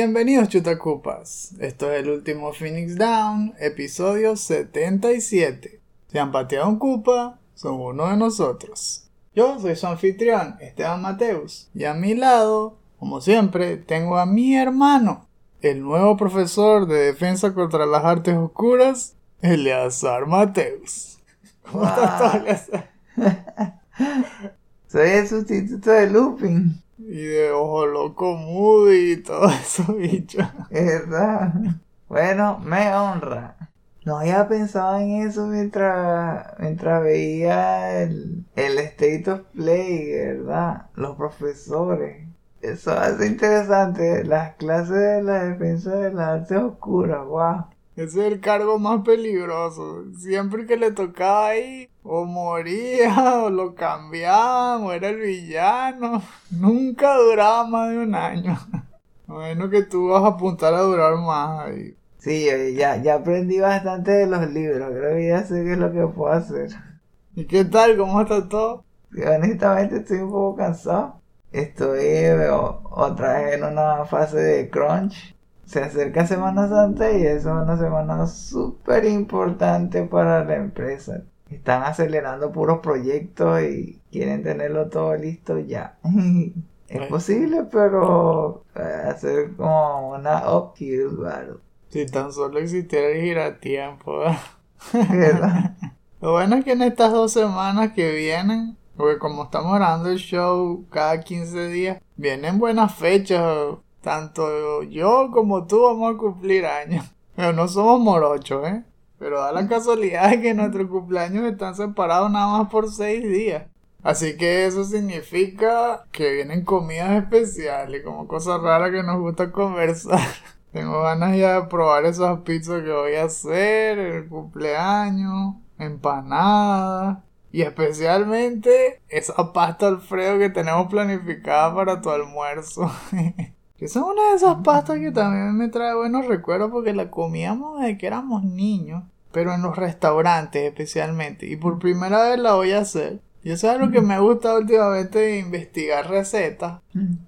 Bienvenidos chutacupas, esto es el último Phoenix Down, episodio 77. Si han pateado un cupa, son uno de nosotros. Yo soy su anfitrión, Esteban Mateus, y a mi lado, como siempre, tengo a mi hermano, el nuevo profesor de defensa contra las artes oscuras, Eleazar Mateus. ¿Cómo estás tú, Eleazar? Soy el sustituto de Lupin. Y de ojo loco Moody y todo eso, bicho. ¿Verdad? Bueno, me honra. No había pensado en eso mientras, mientras veía el, el State of Play, ¿verdad? Los profesores. Eso hace interesante. Las clases de la defensa de las artes oscuras, wow. Ese es el cargo más peligroso. Siempre que le tocaba ahí, o moría, o lo cambiaban, o era el villano. Nunca duraba más de un año. Bueno, que tú vas a apuntar a durar más ahí. Sí, eh, ya, ya aprendí bastante de los libros. Creo que ya sé qué es lo que puedo hacer. ¿Y qué tal? ¿Cómo está todo? Honestamente estoy un poco cansado. Estoy eh, otra vez en una fase de crunch. Se acerca Semana Santa y es una semana súper importante para la empresa. Están acelerando puros proyectos y quieren tenerlo todo listo ya. es posible, pero eh, hacer como una uphill battle. Si tan solo existiera el giratiempo. ¿verdad? Lo bueno es que en estas dos semanas que vienen, porque como estamos grabando el show cada 15 días, vienen buenas fechas. Tanto yo como tú vamos a cumplir años. Pero no somos morochos, ¿eh? Pero da la casualidad de que nuestros cumpleaños están separados nada más por 6 días. Así que eso significa que vienen comidas especiales, como cosas raras que nos gusta conversar. Tengo ganas ya de probar esas pizzas que voy a hacer, el cumpleaños, empanadas y especialmente esa pasta Alfredo que tenemos planificada para tu almuerzo. Que es una de esas pastas que también me trae buenos recuerdos porque la comíamos desde que éramos niños, pero en los restaurantes especialmente. Y por primera vez la voy a hacer. Y eso es lo que me gusta últimamente de investigar recetas.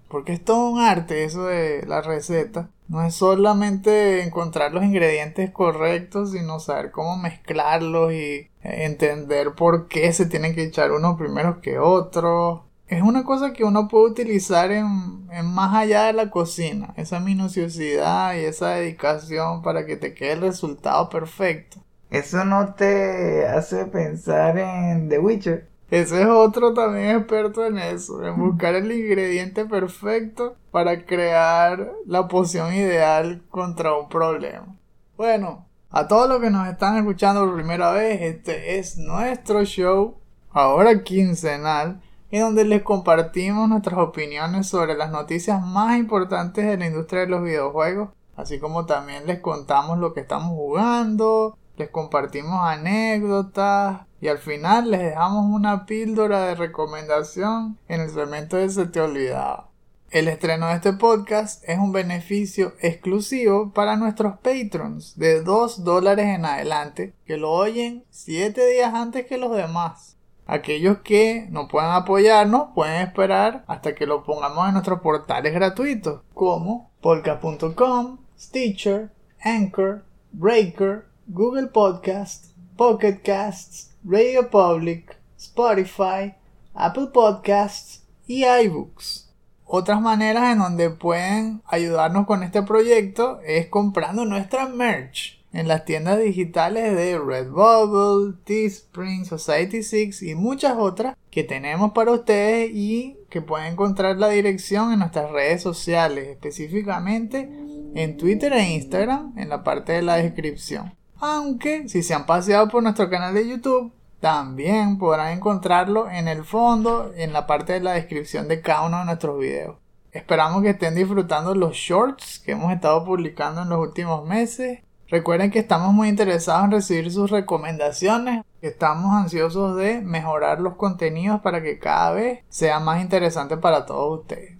Porque es todo un arte eso de la receta. No es solamente encontrar los ingredientes correctos, sino saber cómo mezclarlos y entender por qué se tienen que echar unos primero que otros. Es una cosa que uno puede utilizar en, en más allá de la cocina. Esa minuciosidad y esa dedicación para que te quede el resultado perfecto. Eso no te hace pensar en The Witcher. Ese es otro también experto en eso, en buscar el ingrediente perfecto para crear la poción ideal contra un problema. Bueno, a todos los que nos están escuchando por primera vez, este es nuestro show, ahora quincenal, en donde les compartimos nuestras opiniones sobre las noticias más importantes de la industria de los videojuegos, así como también les contamos lo que estamos jugando, les compartimos anécdotas y al final les dejamos una píldora de recomendación en el segmento de Se te olvidaba. El estreno de este podcast es un beneficio exclusivo para nuestros patrons de 2 dólares en adelante que lo oyen 7 días antes que los demás. Aquellos que no puedan apoyarnos pueden esperar hasta que lo pongamos en nuestros portales gratuitos como polka.com, Stitcher, Anchor, Breaker, Google Podcast, Pocket Casts, Radio Public, Spotify, Apple Podcasts y iBooks. Otras maneras en donde pueden ayudarnos con este proyecto es comprando nuestra merch en las tiendas digitales de Redbubble, Teespring, Society6 y muchas otras que tenemos para ustedes y que pueden encontrar la dirección en nuestras redes sociales, específicamente en Twitter e Instagram en la parte de la descripción. Aunque si se han paseado por nuestro canal de YouTube, también podrán encontrarlo en el fondo, en la parte de la descripción de cada uno de nuestros videos. Esperamos que estén disfrutando los shorts que hemos estado publicando en los últimos meses. Recuerden que estamos muy interesados en recibir sus recomendaciones. Estamos ansiosos de mejorar los contenidos para que cada vez sea más interesante para todos ustedes.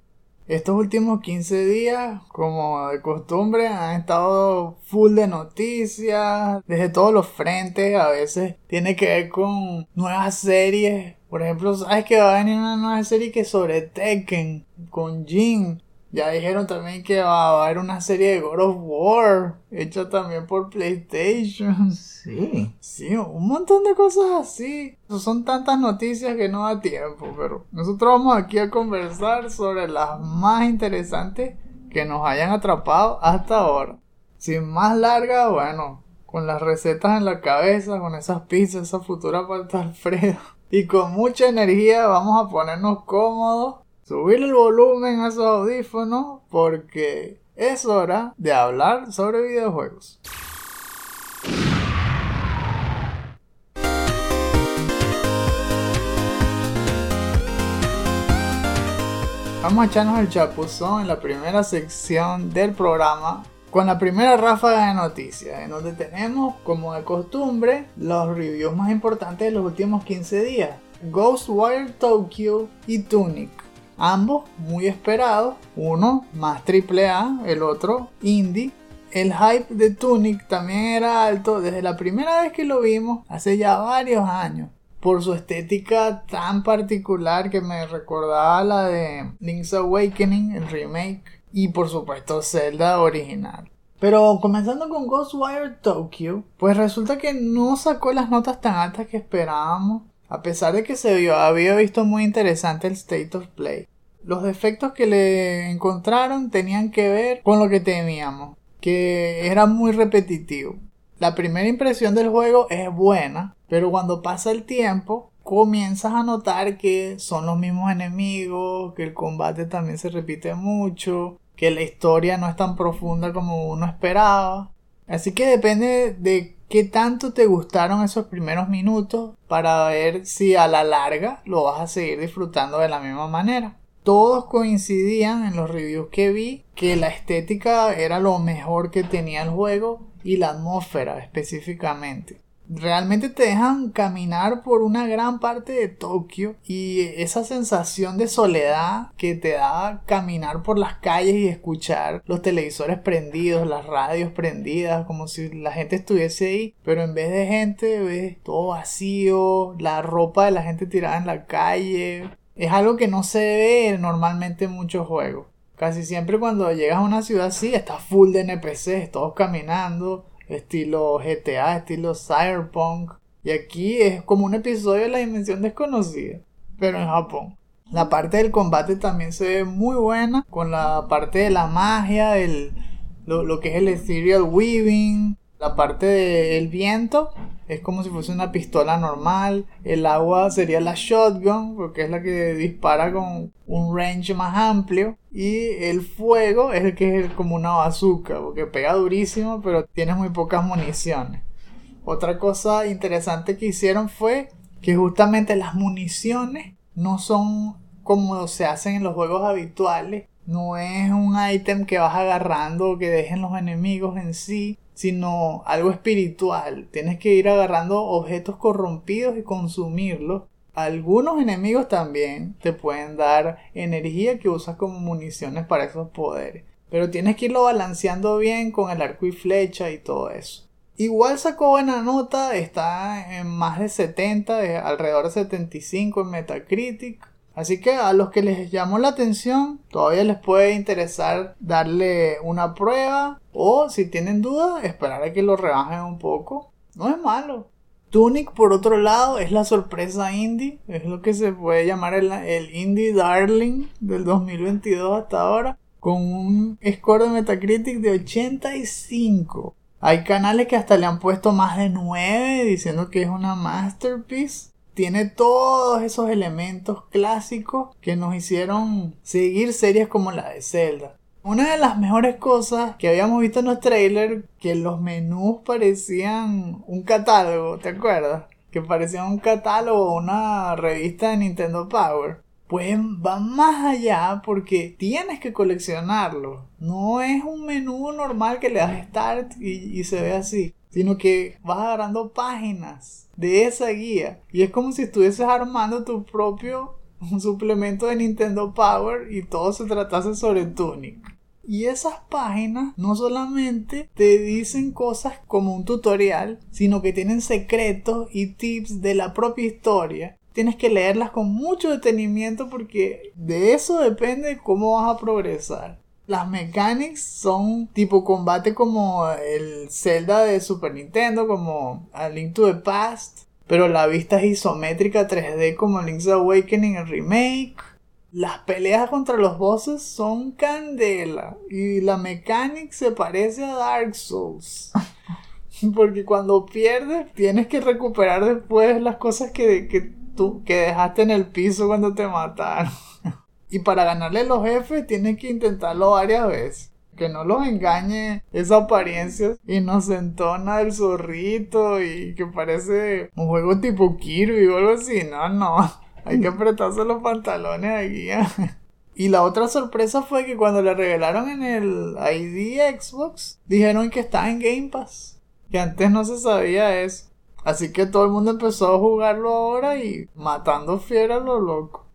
Estos últimos 15 días, como de costumbre, han estado full de noticias, desde todos los frentes, a veces tiene que ver con nuevas series. Por ejemplo, sabes que va a venir una nueva serie que sobre Tekken, con Jin. Ya dijeron también que va a haber una serie de God of War, hecha también por PlayStation. Sí. Sí, un montón de cosas así. Son tantas noticias que no da tiempo, pero nosotros vamos aquí a conversar sobre las más interesantes que nos hayan atrapado hasta ahora. Sin más larga, bueno, con las recetas en la cabeza, con esas pizzas, esa futura palta Alfredo. Y con mucha energía vamos a ponernos cómodos subir el volumen a esos audífonos porque es hora de hablar sobre videojuegos. Vamos a echarnos el chapuzón en la primera sección del programa con la primera ráfaga de noticias, en donde tenemos, como de costumbre, los reviews más importantes de los últimos 15 días. Ghostwire Tokyo y Tunic ambos muy esperados, uno más triple A, el otro indie. El hype de Tunic también era alto desde la primera vez que lo vimos, hace ya varios años, por su estética tan particular que me recordaba la de Link's Awakening, el remake, y por supuesto Zelda original. Pero comenzando con Ghostwire Tokyo, pues resulta que no sacó las notas tan altas que esperábamos a pesar de que se vio, había visto muy interesante el State of Play. Los defectos que le encontraron tenían que ver con lo que temíamos, que era muy repetitivo. La primera impresión del juego es buena, pero cuando pasa el tiempo comienzas a notar que son los mismos enemigos, que el combate también se repite mucho, que la historia no es tan profunda como uno esperaba. Así que depende de qué tanto te gustaron esos primeros minutos para ver si a la larga lo vas a seguir disfrutando de la misma manera. Todos coincidían en los reviews que vi que la estética era lo mejor que tenía el juego y la atmósfera específicamente realmente te dejan caminar por una gran parte de Tokio y esa sensación de soledad que te da caminar por las calles y escuchar los televisores prendidos, las radios prendidas, como si la gente estuviese ahí, pero en vez de gente ves todo vacío, la ropa de la gente tirada en la calle. Es algo que no se ve normalmente en muchos juegos. Casi siempre cuando llegas a una ciudad así, está full de NPCs, todos caminando, estilo GTA, estilo Cyberpunk. Y aquí es como un episodio de la dimensión desconocida, pero en Japón. La parte del combate también se ve muy buena, con la parte de la magia, el, lo, lo que es el Ethereal Weaving, la parte del viento es como si fuese una pistola normal. El agua sería la shotgun, porque es la que dispara con un range más amplio. Y el fuego es el que es como una bazooka, porque pega durísimo, pero tiene muy pocas municiones. Otra cosa interesante que hicieron fue que justamente las municiones no son como se hacen en los juegos habituales. No es un ítem que vas agarrando o que dejen los enemigos en sí, sino algo espiritual. Tienes que ir agarrando objetos corrompidos y consumirlos. Algunos enemigos también te pueden dar energía que usas como municiones para esos poderes. Pero tienes que irlo balanceando bien con el arco y flecha y todo eso. Igual sacó buena nota, está en más de 70, alrededor de 75 en Metacritic. Así que a los que les llamó la atención, todavía les puede interesar darle una prueba o si tienen dudas, esperar a que lo rebajen un poco. No es malo. Tunic, por otro lado, es la sorpresa indie. Es lo que se puede llamar el, el indie darling del 2022 hasta ahora. Con un score de Metacritic de 85. Hay canales que hasta le han puesto más de 9 diciendo que es una masterpiece tiene todos esos elementos clásicos que nos hicieron seguir series como la de Zelda. Una de las mejores cosas que habíamos visto en los trailers, que los menús parecían un catálogo, ¿te acuerdas? Que parecían un catálogo una revista de Nintendo Power. Pues va más allá porque tienes que coleccionarlo. No es un menú normal que le das start y, y se ve así, sino que vas agarrando páginas de esa guía. Y es como si estuvieses armando tu propio suplemento de Nintendo Power y todo se tratase sobre Tunic. Y esas páginas no solamente te dicen cosas como un tutorial, sino que tienen secretos y tips de la propia historia. Tienes que leerlas con mucho detenimiento porque de eso depende cómo vas a progresar. Las mechanics son tipo combate como el Zelda de Super Nintendo, como A Link to the Past, pero la vista es isométrica 3D como Link's Awakening el remake. Las peleas contra los bosses son candela y la mechanic se parece a Dark Souls. Porque cuando pierdes tienes que recuperar después las cosas que, que, tú, que dejaste en el piso cuando te mataron. Y para ganarle los jefes tienes que intentarlo varias veces. Que no los engañe esa apariencia inocentona del zorrito y que parece un juego tipo Kirby o algo así. No, no. Hay que apretarse los pantalones aquí. Y la otra sorpresa fue que cuando le revelaron en el ID Xbox, dijeron que estaba en Game Pass. Que antes no se sabía eso. Así que todo el mundo empezó a jugarlo ahora y matando fieras lo loco.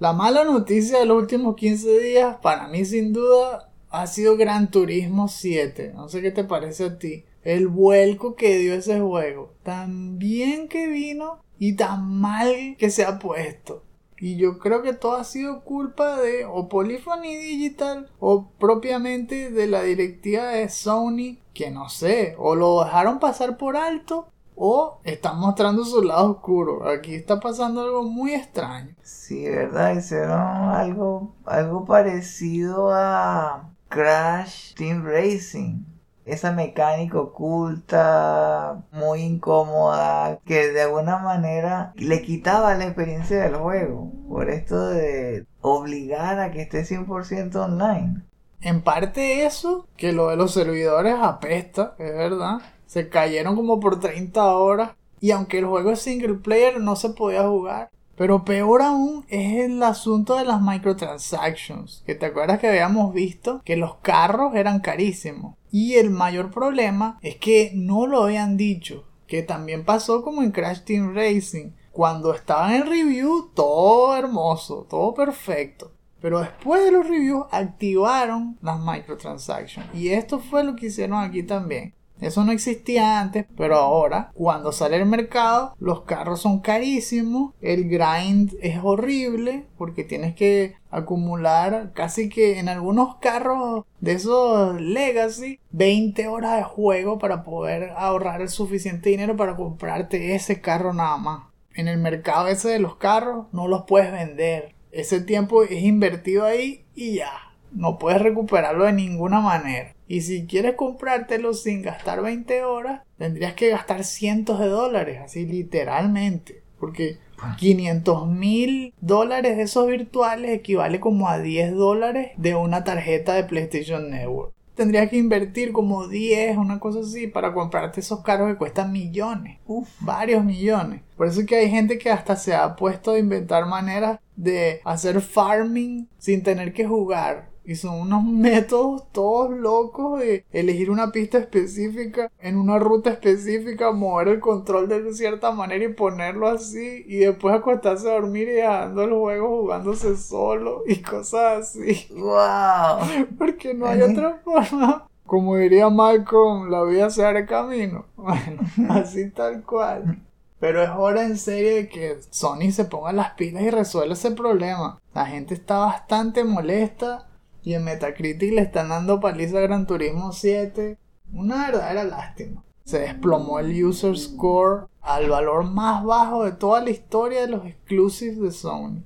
La mala noticia de los últimos 15 días, para mí sin duda, ha sido Gran Turismo 7. No sé qué te parece a ti. El vuelco que dio ese juego. Tan bien que vino y tan mal que se ha puesto. Y yo creo que todo ha sido culpa de o Polyphony Digital o propiamente de la directiva de Sony, que no sé, o lo dejaron pasar por alto o están mostrando su lado oscuro. Aquí está pasando algo muy extraño. Sí, ¿verdad? Hicieron algo, algo parecido a Crash Team Racing. Esa mecánica oculta, muy incómoda, que de alguna manera le quitaba la experiencia del juego. Por esto de obligar a que esté 100% online. En parte eso, que lo de los servidores apesta, es verdad se cayeron como por 30 horas. Y aunque el juego es single player, no se podía jugar. Pero peor aún es el asunto de las microtransactions. Que te acuerdas que habíamos visto que los carros eran carísimos. Y el mayor problema es que no lo habían dicho. Que también pasó como en Crash Team Racing. Cuando estaba en review, todo hermoso, todo perfecto. Pero después de los reviews activaron las microtransactions. Y esto fue lo que hicieron aquí también. Eso no existía antes, pero ahora, cuando sale el mercado, los carros son carísimos, el grind es horrible porque tienes que acumular casi que en algunos carros de esos legacy 20 horas de juego para poder ahorrar el suficiente dinero para comprarte ese carro nada más. En el mercado ese de los carros no los puedes vender. Ese tiempo es invertido ahí y ya. No puedes recuperarlo de ninguna manera. Y si quieres comprártelo sin gastar 20 horas, tendrías que gastar cientos de dólares, así literalmente. Porque 500 mil dólares de esos virtuales equivale como a 10 dólares de una tarjeta de PlayStation Network. Tendrías que invertir como 10, una cosa así, para comprarte esos carros que cuestan millones. Uf, varios millones. Por eso es que hay gente que hasta se ha puesto a inventar maneras de hacer farming sin tener que jugar y son unos métodos todos locos de elegir una pista específica en una ruta específica, mover el control de cierta manera y ponerlo así. Y después acostarse a dormir y dejando el juego jugándose solo y cosas así. ¡Wow! Porque no hay otra forma. Como diría Malcolm, la vida se hará camino. Bueno, así tal cual. Pero es hora en serio de que Sony se ponga las pilas y resuelva ese problema. La gente está bastante molesta y en Metacritic le están dando paliza a Gran Turismo 7. Una verdadera lástima. Se desplomó el user score al valor más bajo de toda la historia de los exclusives de Sony.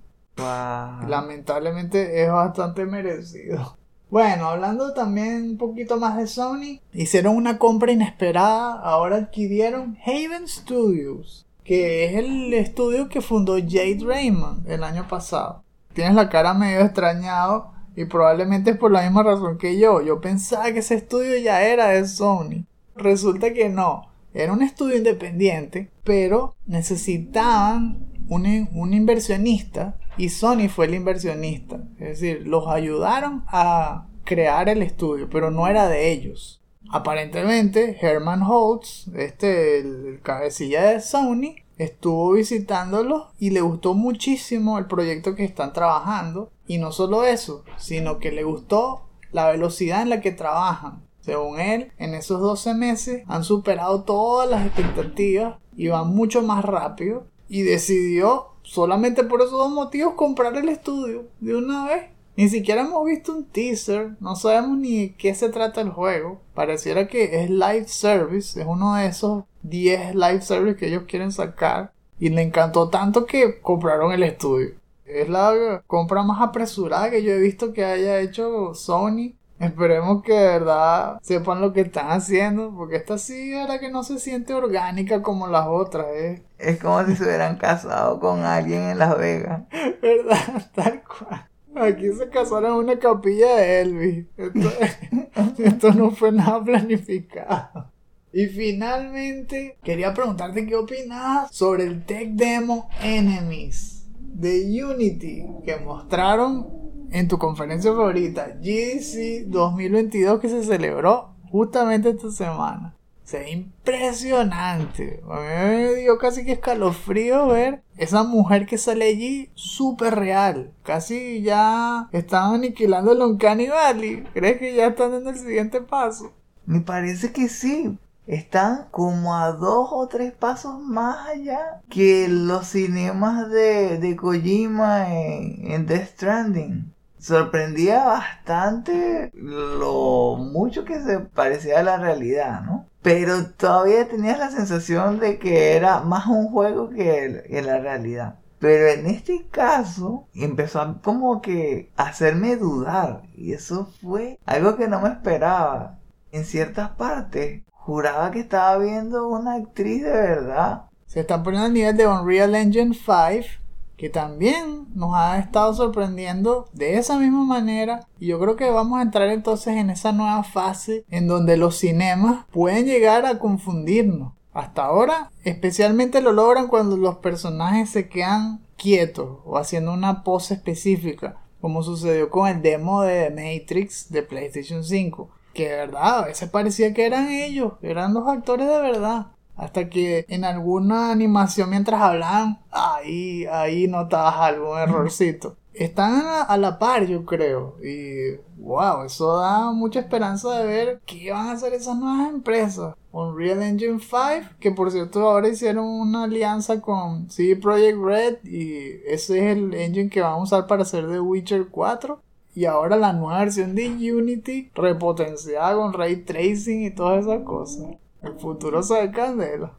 Lamentablemente es bastante merecido. Bueno, hablando también un poquito más de Sony, hicieron una compra inesperada. Ahora adquirieron Haven Studios, que es el estudio que fundó Jade Raymond el año pasado. Tienes la cara medio extrañado y probablemente es por la misma razón que yo. Yo pensaba que ese estudio ya era de Sony. Resulta que no. Era un estudio independiente, pero necesitaban un, un inversionista y Sony fue el inversionista. Es decir, los ayudaron a crear el estudio, pero no era de ellos. Aparentemente, Herman Holtz, este, el cabecilla de Sony, estuvo visitándolos y le gustó muchísimo el proyecto que están trabajando. Y no solo eso, sino que le gustó la velocidad en la que trabajan. Según él, en esos 12 meses han superado todas las expectativas y van mucho más rápido. Y decidió, solamente por esos dos motivos, comprar el estudio de una vez. Ni siquiera hemos visto un teaser, no sabemos ni de qué se trata el juego. Pareciera que es live service, es uno de esos 10 live service que ellos quieren sacar. Y le encantó tanto que compraron el estudio. Es la compra más apresurada que yo he visto que haya hecho Sony. Esperemos que de verdad sepan lo que están haciendo, porque esta sí es la que no se siente orgánica como las otras, ¿eh? Es como si se hubieran casado con alguien en Las Vegas. ¿Verdad? Tal cual. Aquí se casaron en una capilla de Elvis. Esto, esto no fue nada planificado. Y finalmente, quería preguntarte qué opinas sobre el tech demo Enemies de Unity que mostraron en tu conferencia favorita, GDC 2022, que se celebró justamente esta semana. Se ve impresionante. A mí me dio casi que escalofrío ver esa mujer que sale allí súper real. Casi ya están aniquilando el Uncanny Valley. ¿Crees que ya están en el siguiente paso? Me parece que sí. Están como a dos o tres pasos más allá que los cinemas de, de Kojima en, en Death Stranding sorprendía bastante lo mucho que se parecía a la realidad, ¿no? Pero todavía tenías la sensación de que era más un juego que, la realidad. Pero en este caso empezó a como que hacerme dudar. Y eso fue algo que no me esperaba. En ciertas partes juraba que estaba viendo una actriz de verdad. Se está poniendo al nivel de Unreal Engine 5 que también nos ha estado sorprendiendo de esa misma manera y yo creo que vamos a entrar entonces en esa nueva fase en donde los cinemas pueden llegar a confundirnos. Hasta ahora especialmente lo logran cuando los personajes se quedan quietos o haciendo una pose específica como sucedió con el demo de Matrix de PlayStation 5 que de verdad a veces parecía que eran ellos, eran los actores de verdad. Hasta que en alguna animación mientras hablaban, ahí, ahí notabas algún errorcito. Están a, la par, yo creo. Y wow, eso da mucha esperanza de ver qué van a hacer esas nuevas empresas. Unreal Engine 5, que por cierto ahora hicieron una alianza con CD Projekt Red y ese es el engine que van a usar para hacer The Witcher 4. Y ahora la nueva versión de Unity repotenciada con ray tracing y todas esas cosas. El futuro sabe candela.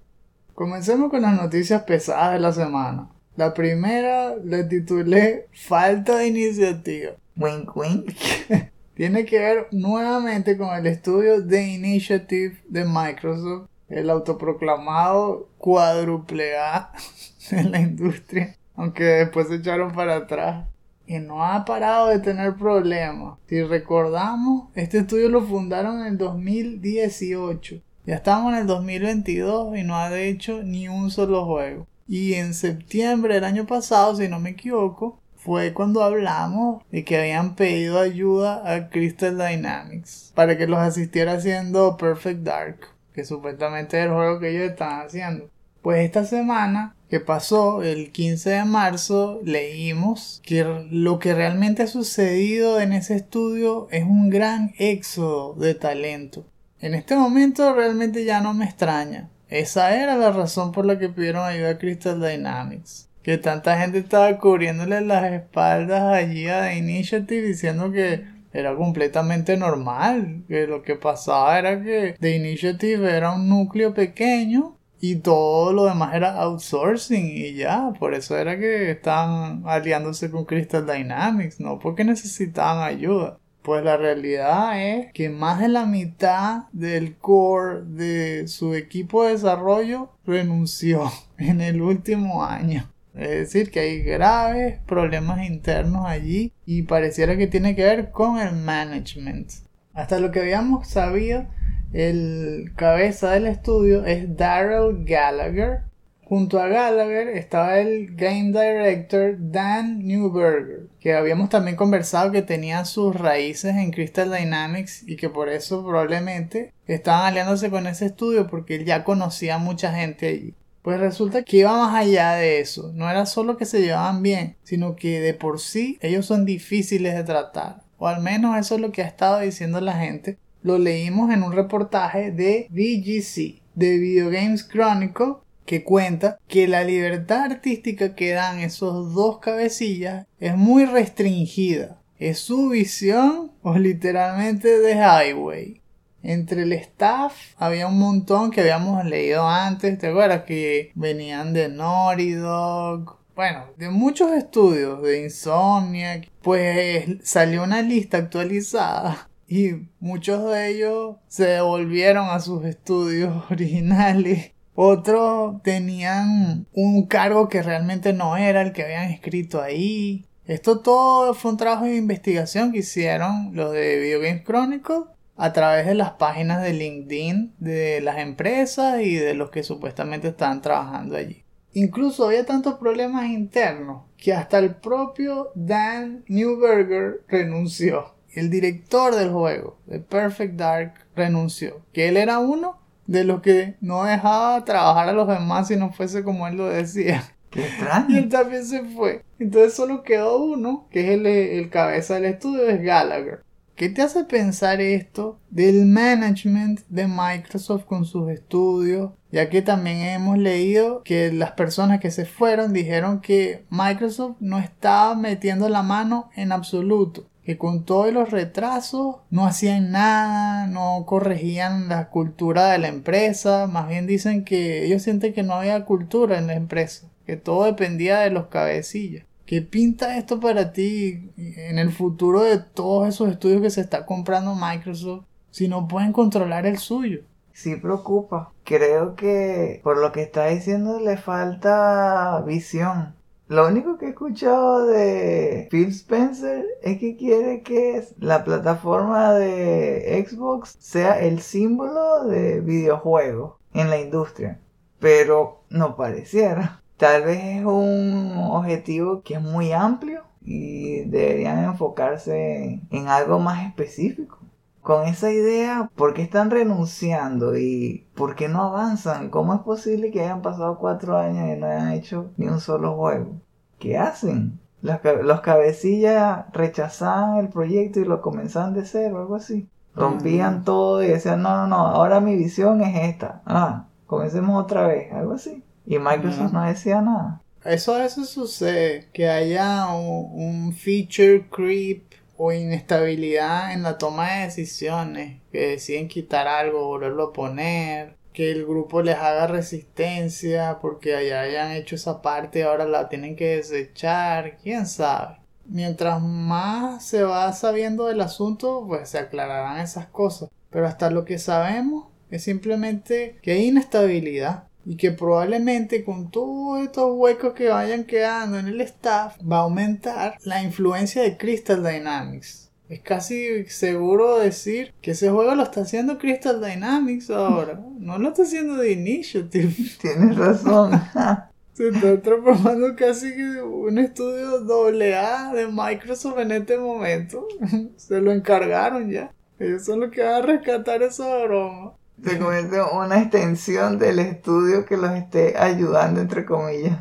Comencemos con las noticias pesadas de la semana. La primera le titulé Falta de iniciativa. Wink wink. Tiene que ver nuevamente con el estudio The Initiative de Microsoft, el autoproclamado cuádruple A de la industria, aunque después se echaron para atrás. Y no ha parado de tener problemas. Si recordamos, este estudio lo fundaron en el 2018 ya estamos en el 2022 y no ha hecho ni un solo juego. Y en septiembre del año pasado, si no me equivoco, fue cuando hablamos de que habían pedido ayuda a Crystal Dynamics para que los asistiera haciendo Perfect Dark, que supuestamente es el juego que ellos están haciendo. Pues esta semana que pasó, el 15 de marzo, leímos que lo que realmente ha sucedido en ese estudio es un gran éxodo de talento. En este momento realmente ya no me extraña. Esa era la razón por la que pidieron ayuda a Crystal Dynamics. Que tanta gente estaba cubriéndole las espaldas allí a The Initiative diciendo que era completamente normal. Que lo que pasaba era que The Initiative era un núcleo pequeño y todo lo demás era outsourcing y ya. Por eso era que estaban aliándose con Crystal Dynamics, no porque necesitaban ayuda. Pues la realidad es que más de la mitad del core de su equipo de desarrollo renunció en el último año. Es decir, que hay graves problemas internos allí y pareciera que tiene que ver con el management. Hasta lo que habíamos sabido, el cabeza del estudio es Daryl Gallagher, Junto a Gallagher estaba el Game Director Dan Newberger, que habíamos también conversado que tenía sus raíces en Crystal Dynamics y que por eso probablemente estaban aliándose con ese estudio porque él ya conocía a mucha gente allí. Pues resulta que iba más allá de eso. No era solo que se llevaban bien, sino que de por sí ellos son difíciles de tratar. O al menos eso es lo que ha estado diciendo la gente. Lo leímos en un reportaje de VGC, de Video Games Chronicle, que cuenta que la libertad artística que dan esos dos cabecillas es muy restringida. Es su visión o literalmente de highway. Entre el staff había un montón que habíamos leído antes, ¿te acuerdas? Que venían de Naughty Dog, bueno, de muchos estudios, de Insomnia, pues salió una lista actualizada y muchos de ellos se devolvieron a sus estudios originales. Otros tenían un cargo que realmente no era el que habían escrito ahí. Esto todo fue un trabajo de investigación que hicieron los de Video Games Chronicle a través de las páginas de LinkedIn de las empresas y de los que supuestamente estaban trabajando allí. Incluso había tantos problemas internos que hasta el propio Dan Newberger renunció. El director del juego, de Perfect Dark, renunció. Que él era uno de los que no dejaba trabajar a los demás si no fuese como él lo decía. Qué extraño. Y él también se fue. Entonces solo quedó uno, que es el, el cabeza del estudio, es Gallagher. ¿Qué te hace pensar esto del management de Microsoft con sus estudios? Ya que también hemos leído que las personas que se fueron dijeron que Microsoft no estaba metiendo la mano en absoluto. Que con todos los retrasos no hacían nada, no corregían la cultura de la empresa. Más bien dicen que ellos sienten que no había cultura en la empresa. Que todo dependía de los cabecillas. ¿Qué pinta esto para ti en el futuro de todos esos estudios que se está comprando Microsoft si no pueden controlar el suyo? Sí preocupa. Creo que por lo que está diciendo le falta visión. Lo único que he escuchado de Phil Spencer es que quiere que la plataforma de Xbox sea el símbolo de videojuegos en la industria. Pero no pareciera. Tal vez es un objetivo que es muy amplio y deberían enfocarse en algo más específico. Con esa idea, ¿por qué están renunciando y por qué no avanzan? ¿Cómo es posible que hayan pasado cuatro años y no hayan hecho ni un solo juego? ¿Qué hacen? Los, los cabecillas rechazaban el proyecto y lo comenzaban de cero, algo así. Rompían todo y decían, no, no, no, ahora mi visión es esta. Ah, comencemos otra vez, algo así. Y Microsoft no decía nada. Eso a veces sucede, que haya un, un, feature creep o inestabilidad en la toma de decisiones, que deciden quitar algo, volverlo a poner, que el grupo les haga resistencia porque allá hayan hecho esa parte y ahora la tienen que desechar, quién sabe. Mientras más se va sabiendo del asunto, pues se aclararán esas cosas. Pero hasta lo que sabemos es simplemente que hay inestabilidad y que probablemente con todos estos huecos que vayan quedando en el staff va a aumentar la influencia de Crystal Dynamics. Es casi seguro decir que ese juego lo está haciendo Crystal Dynamics ahora. No lo está haciendo The Initiative. Tienes razón. Se está transformando casi un estudio doble A de Microsoft en este momento. Se lo encargaron ya. Ellos son los que van a rescatar esa broma se convierte en una extensión del estudio que los esté ayudando, entre comillas.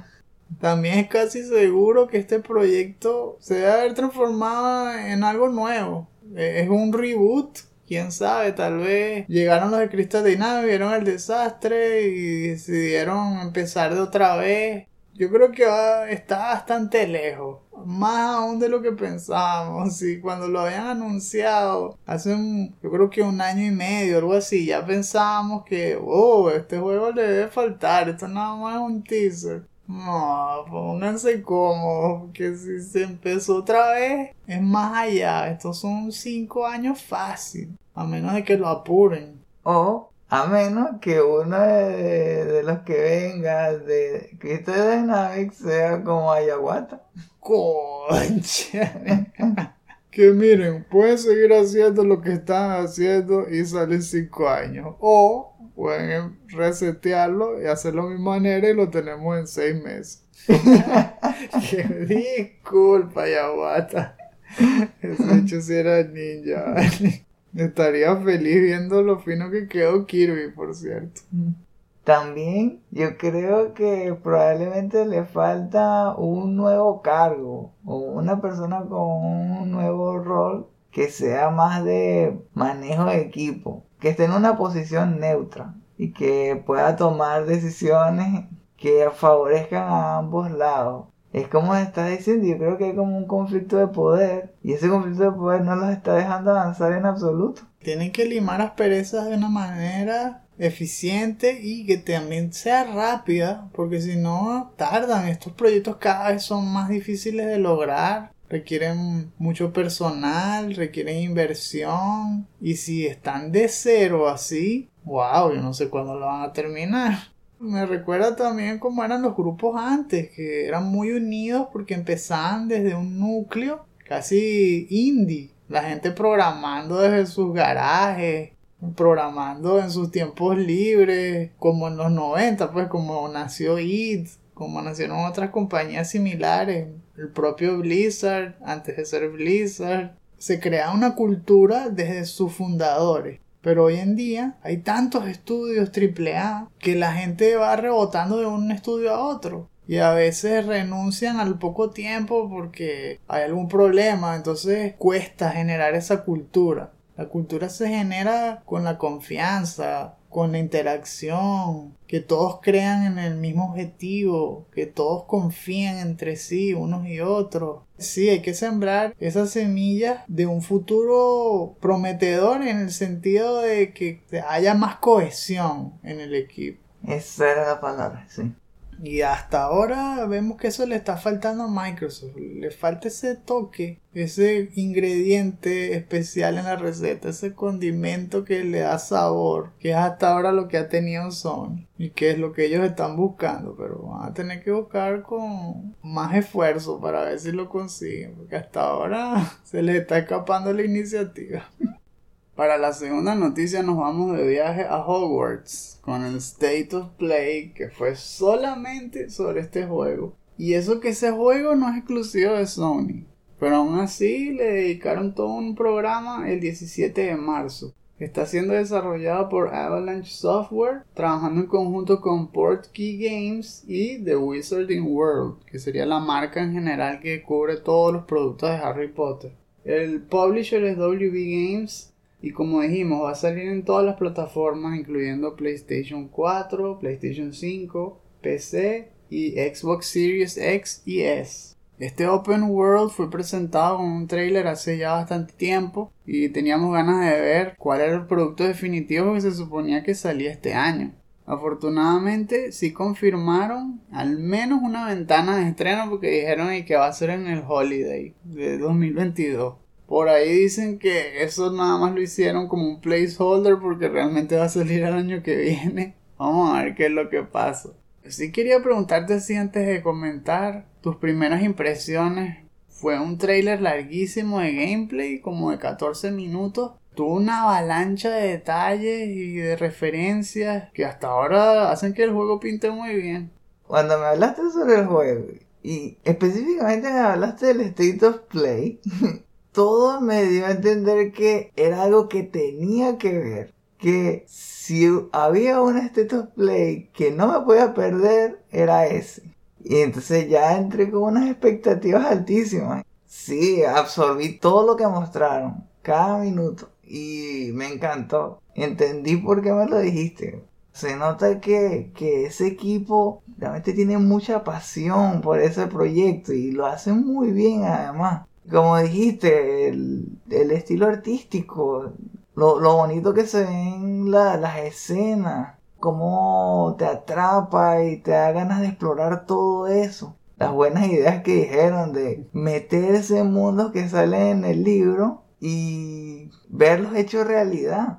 También es casi seguro que este proyecto se debe haber transformado en algo nuevo. Es un reboot, quién sabe, tal vez llegaron los de Dynamics, vieron el desastre y decidieron empezar de otra vez. Yo creo que está bastante lejos más aún de lo que pensábamos. Y cuando lo habían anunciado hace un, yo creo que un año y medio, algo así, ya pensábamos que, oh, este juego le debe faltar, esto nada más es un teaser. No, pónganse cómodos, que si se empezó otra vez, es más allá. Estos son cinco años fácil, a menos de que lo apuren. O a menos que uno de, los que venga de Crystal Dynamics sea como Ayahuasca. Concha. que miren, pueden seguir haciendo lo que están haciendo y salen 5 años. O pueden resetearlo y hacerlo de mi manera y lo tenemos en 6 meses. que disculpa, Yaguata. Ese hecho si era ninja, ¿vale? Estaría feliz viendo lo fino que quedó Kirby, por cierto. También yo creo que probablemente le falta un nuevo cargo o una persona con un nuevo rol que sea más de manejo de equipo, que esté en una posición neutra y que pueda tomar decisiones que favorezcan a ambos lados. Es como está diciendo, yo creo que hay como un conflicto de poder y ese conflicto de poder no los está dejando avanzar en absoluto. Tienen que limar asperezas de una manera eficiente y que también sea rápida, porque si no tardan. Estos proyectos cada vez son más difíciles de lograr, requieren mucho personal, requieren inversión y si están de cero así, wow, yo no sé cuándo lo van a terminar. Me recuerda también cómo eran los grupos antes, que eran muy unidos porque empezaban desde un núcleo casi indie, la gente programando desde sus garajes, programando en sus tiempos libres, como en los 90, pues como nació IT, como nacieron otras compañías similares, el propio Blizzard, antes de ser Blizzard, se crea una cultura desde sus fundadores. Pero hoy en día hay tantos estudios AAA que la gente va rebotando de un estudio a otro. Y a veces renuncian al poco tiempo porque hay algún problema. Entonces cuesta generar esa cultura. La cultura se genera con la confianza, con la interacción, que todos crean en el mismo objetivo, que todos confíen entre sí unos y otros. Sí, hay que sembrar esas semillas de un futuro prometedor en el sentido de que haya más cohesión en el equipo. Esa era la palabra, sí. Y hasta ahora vemos que eso le está faltando a Microsoft. Le falta ese toque, ese ingrediente especial en la receta, ese condimento que le da sabor, que es hasta ahora lo que ha tenido Sony y que es lo que ellos están buscando. Pero van a tener que buscar con más esfuerzo para ver si lo consiguen, porque hasta ahora se les está escapando la iniciativa. Para la segunda noticia nos vamos de viaje a Hogwarts con el State of Play que fue solamente sobre este juego. Y eso que ese juego no es exclusivo de Sony. Pero aún así le dedicaron todo un programa el 17 de marzo. Está siendo desarrollado por Avalanche Software, trabajando en conjunto con Portkey Games y The Wizarding World, que sería la marca en general que cubre todos los productos de Harry Potter. El publisher es WB Games y como dijimos, va a salir en todas las plataformas, incluyendo PlayStation 4, PlayStation 5, PC y Xbox Series X y S. Este Open World fue presentado con un trailer hace ya bastante tiempo y teníamos ganas de ver cuál era el producto definitivo que se suponía que salía este año. Afortunadamente sí confirmaron al menos una ventana de estreno porque dijeron que va a ser en el Holiday de 2022. Por ahí dicen que eso nada más lo hicieron como un placeholder porque realmente va a salir el año que viene. Vamos a ver qué es lo que pasa. Sí quería preguntarte si antes de comentar tus primeras impresiones. Fue un trailer larguísimo de gameplay, como de 14 minutos. Tuvo una avalancha de detalles y de referencias que hasta ahora hacen que el juego pinte muy bien. Cuando me hablaste sobre el juego y específicamente me hablaste del State of Play, todo me dio a entender que era algo que tenía que ver. Que si había un Status Play que no me podía perder, era ese. Y entonces ya entré con unas expectativas altísimas. Sí, absorbí todo lo que mostraron, cada minuto. Y me encantó. Entendí por qué me lo dijiste. Se nota que, que ese equipo realmente tiene mucha pasión por ese proyecto y lo hace muy bien además como dijiste, el, estilo artístico, lo, bonito que se ven las escenas, cómo te atrapa y te da ganas de explorar todo eso. Las buenas ideas que dijeron de meterse en mundos que salen en el libro y verlos hechos realidad.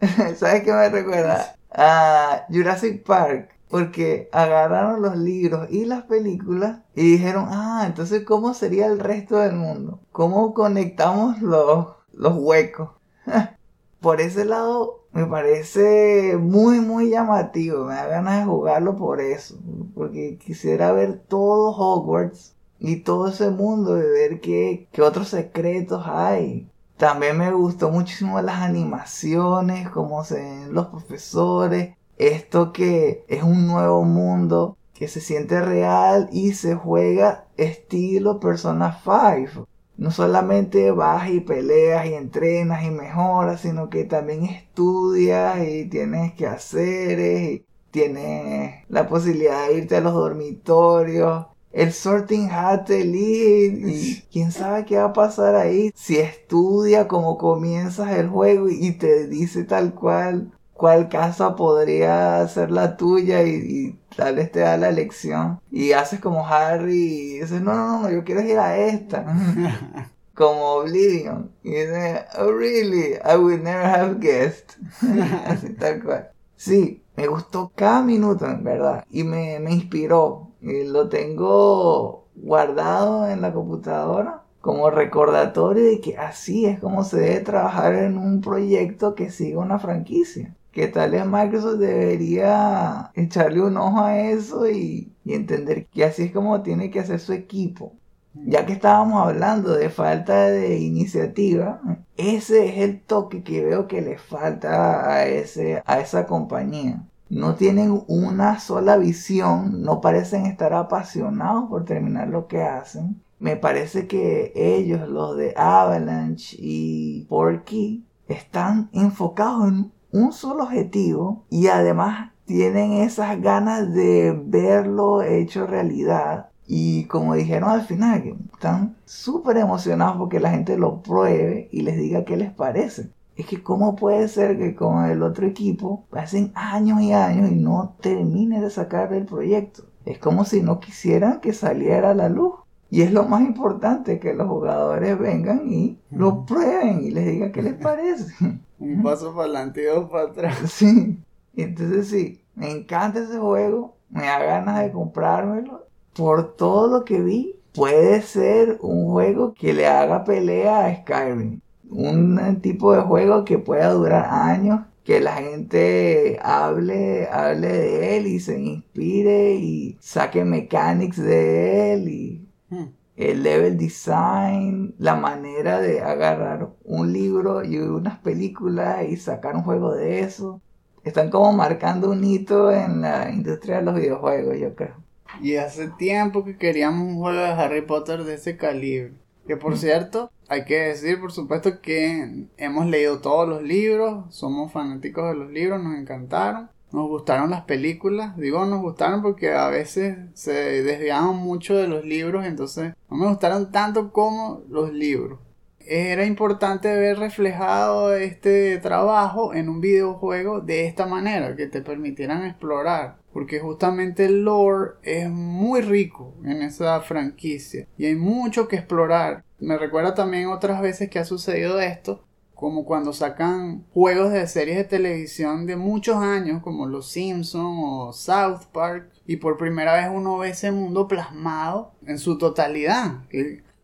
¿Sabes qué me recuerda? A Jurassic Park porque agarraron los libros y las películas y dijeron, ah, entonces ¿cómo sería el resto del mundo? ¿Cómo conectamos los, los huecos? por ese lado me parece muy, muy llamativo. Me da ganas de jugarlo por eso. Porque quisiera ver todo Hogwarts y todo ese mundo y ver qué, qué otros secretos hay. También me gustó muchísimo las animaciones, cómo se ven los profesores, esto que es un nuevo mundo que se siente real y se juega estilo Persona 5. No solamente vas y peleas y entrenas y mejoras, sino que también estudias y tienes que hacer y tienes la posibilidad de irte a los dormitorios. El sorting hat te elige y quién sabe qué va a pasar ahí. Si estudia como comienzas el juego y te dice tal cual cuál casa podría ser la tuya y, tal vez te da la elección. Y haces como Harry y dices, no, no, no, yo quiero ir a esta. como Oblivion. Y dice, oh really, I would never have guessed. Así tal cual. Sí, me gustó cada minuto, en verdad. Y me, me inspiró. Y lo tengo guardado en la computadora como recordatorio de que así es como se debe trabajar en un proyecto que siga una franquicia que tal vez Microsoft debería echarle un ojo a eso y, entender que así es como tiene que hacer su equipo. Ya que estábamos hablando de falta de iniciativa, ese es el toque que veo que le falta a, ese, a esa compañía. No tienen una sola visión, no parecen estar apasionados por terminar lo que hacen. Me parece que ellos, los de Avalanche y Porky, están enfocados en un solo objetivo y además tienen esas ganas de verlo hecho realidad. Y como dijeron al final, están súper emocionados porque la gente lo pruebe y les diga qué les parece. Es que cómo puede ser que con el otro equipo pasen años y años y no termine de sacar el proyecto. Es como si no quisieran que saliera a la luz. Y es lo más importante que los jugadores vengan y lo prueben y les digan qué les parece. Un paso para adelante y dos para atrás. Sí. Entonces sí, me encanta ese juego. Me da ganas de comprármelo. Por todo lo que vi, puede ser un juego que le haga pelea a Skyrim. Un tipo de juego que pueda durar años que la gente hable, hable de él y se inspire y saque mechanics de él y Hmm. El level design, la manera de agarrar un libro y unas películas y sacar un juego de eso. Están como marcando un hito en la industria de los videojuegos, yo creo. Y hace tiempo que queríamos un juego de Harry Potter de ese calibre. Que por hmm. cierto, hay que decir por supuesto que hemos leído todos los libros, somos fanáticos de los libros, nos encantaron nos gustaron las películas. Digo nos gustaron porque a veces se desviaban mucho de los libros, entonces no me gustaron tanto como los libros. Era importante ver reflejado este trabajo en un videojuego de esta manera, que te permitieran explorar. Porque justamente el lore es muy rico en esa franquicia y hay mucho que explorar. Me recuerda también otras veces que ha sucedido esto, como cuando sacan juegos de series de televisión de muchos años, como Los Simpsons o South Park, y por primera vez uno ve ese mundo plasmado en su totalidad.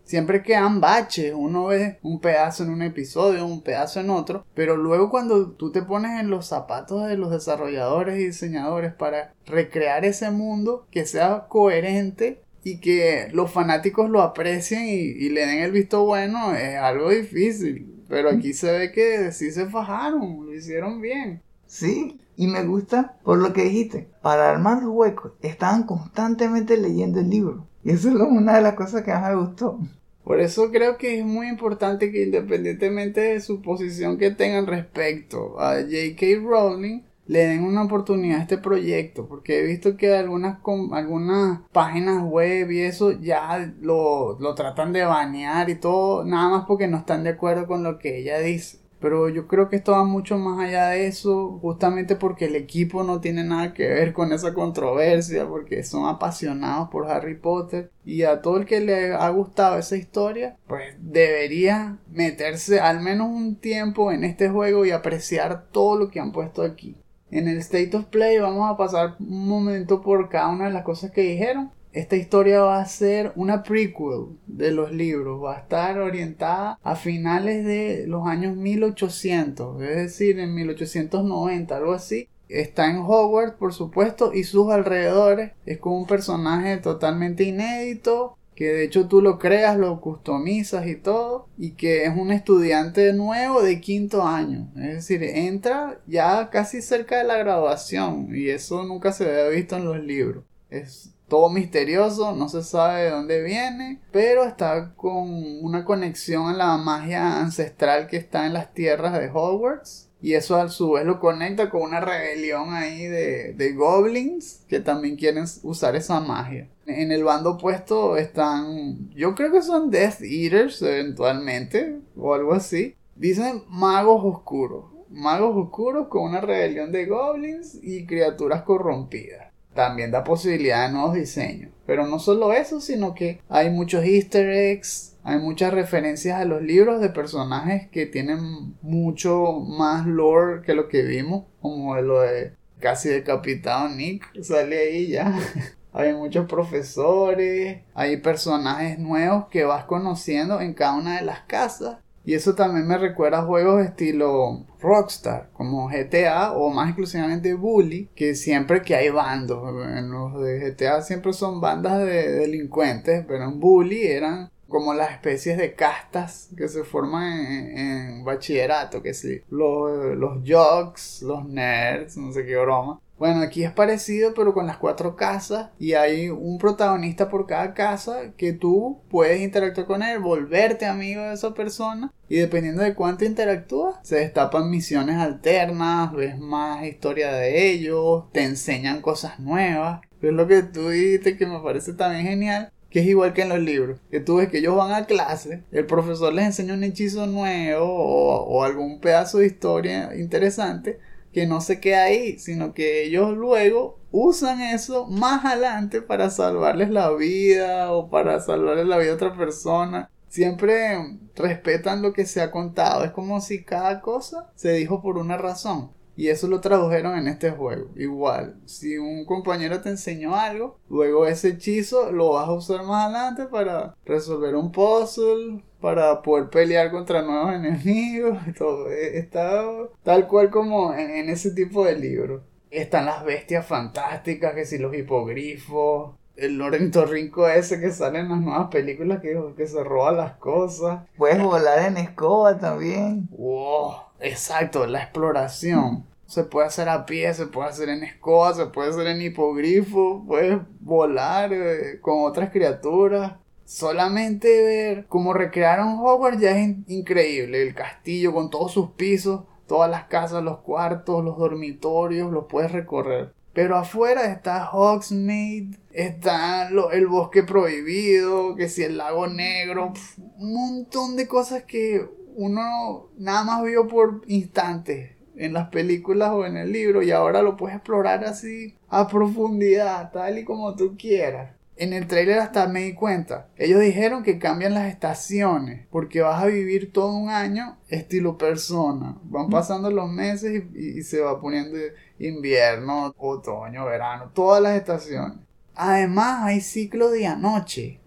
siempre quedan baches, uno ve un pedazo en un episodio, un pedazo en otro, pero luego cuando tú te pones en los zapatos de los desarrolladores y diseñadores para recrear ese mundo que sea coherente y que los fanáticos lo aprecien y, y le den el visto bueno, es algo difícil pero aquí se ve que sí se fajaron, lo hicieron bien. Sí, y me gusta por lo que dijiste. Para armar los huecos, estaban constantemente leyendo el libro. Y eso es una de las cosas que más me gustó. Por eso creo que es muy importante que independientemente de su posición que tengan respecto a J.K. Rowling, le den una oportunidad a este proyecto, porque he visto que algunas, algunas páginas web y eso ya lo, lo tratan de banear y todo, nada más porque no están de acuerdo con lo que ella dice. Pero yo creo que esto va mucho más allá de eso, justamente porque el equipo no tiene nada que ver con esa controversia, porque son apasionados por Harry Potter y a todo el que le ha gustado esa historia, pues debería meterse al menos un tiempo en este juego y apreciar todo lo que han puesto aquí. En el State of Play vamos a pasar un momento por cada una de las cosas que dijeron. Esta historia va a ser una prequel de los libros, va a estar orientada a finales de los años 1800, es decir, en 1890, algo así. Está en Hogwarts, por supuesto, y sus alrededores. Es como un personaje totalmente inédito que de hecho tú lo creas, lo customizas y todo, y que es un estudiante nuevo de quinto año. Es decir, entra ya casi cerca de la graduación, y eso nunca se había visto en los libros. Es todo misterioso, no se sabe de dónde viene, pero está con una conexión a la magia ancestral que está en las tierras de Hogwarts. Y eso a su vez lo conecta con una rebelión ahí de, de goblins que también quieren usar esa magia. En el bando opuesto están, yo creo que son Death Eaters eventualmente, o algo así. Dicen magos oscuros. Magos oscuros con una rebelión de goblins y criaturas corrompidas. También da posibilidad de nuevos diseños. Pero no solo eso, sino que hay muchos easter eggs, hay muchas referencias a los libros de personajes que tienen mucho más lore que lo que vimos, como lo de casi decapitado Nick, sale ahí ya. hay muchos profesores, hay personajes nuevos que vas conociendo en cada una de las casas. Y eso también me recuerda a juegos estilo Rockstar, como GTA o más exclusivamente Bully, que siempre que hay bandos, en los de GTA siempre son bandas de delincuentes, pero en Bully eran como las especies de castas que se forman en, bachillerato, que sí, los, los jocks, los nerds, no sé qué broma. Bueno, aquí es parecido, pero con las cuatro casas y hay un protagonista por cada casa que tú puedes interactuar con él, volverte amigo de esa persona y dependiendo de cuánto interactúas, se destapan misiones alternas, ves más historia de ellos, te enseñan cosas nuevas. Es lo que tú dijiste que me parece también genial, que es igual que en los libros, que tú ves que ellos van a clase, el profesor les enseña un hechizo nuevo o, algún pedazo de historia interesante que no se queda ahí, sino que ellos luego usan eso más adelante para salvarles la vida o para salvarles la vida a otra persona. Siempre respetan lo que se ha contado, es como si cada cosa se dijo por una razón. Y eso lo tradujeron en este juego. Igual, si un compañero te enseñó algo, luego ese hechizo lo vas a usar más adelante para resolver un puzzle, para poder pelear contra nuevos enemigos. Todo e, está tal cual como en, ese tipo de libros. Están las bestias fantásticas, que si los hipogrifos, el ornitorrinco ese que sale en las nuevas películas que, que se roba las cosas. Puedes volar en escoba también. Wow, exacto, la exploración. Se puede hacer a pie, se puede hacer en escoba, se puede hacer en hipogrifo, puedes volar eh, con otras criaturas. Solamente ver cómo recrearon Hogwarts ya es increíble. El castillo con todos sus pisos, todas las casas, los cuartos, los dormitorios, los puedes recorrer. Pero afuera está Hogsmeade, está el bosque prohibido, que si el lago negro, un montón de cosas que uno nada más vio por instantes en las películas o en el libro y ahora lo puedes explorar así a profundidad, tal y como tú quieras. En el trailer hasta me di cuenta. Ellos dijeron que cambian las estaciones porque vas a vivir todo un año estilo persona. Van pasando los meses y, y se va poniendo invierno, otoño, verano, todas las estaciones. Además hay ciclo día-noche.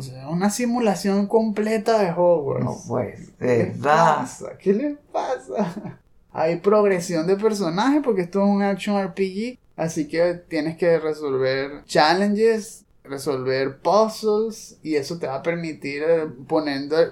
O sea, una simulación completa de Hogwarts. No pues, ¿Qué pasa? ¿Qué les pasa? Hay progresión de personajes porque esto es un action RPG. Así que tienes que resolver challenges, resolver puzzles y eso te va a permitir eh,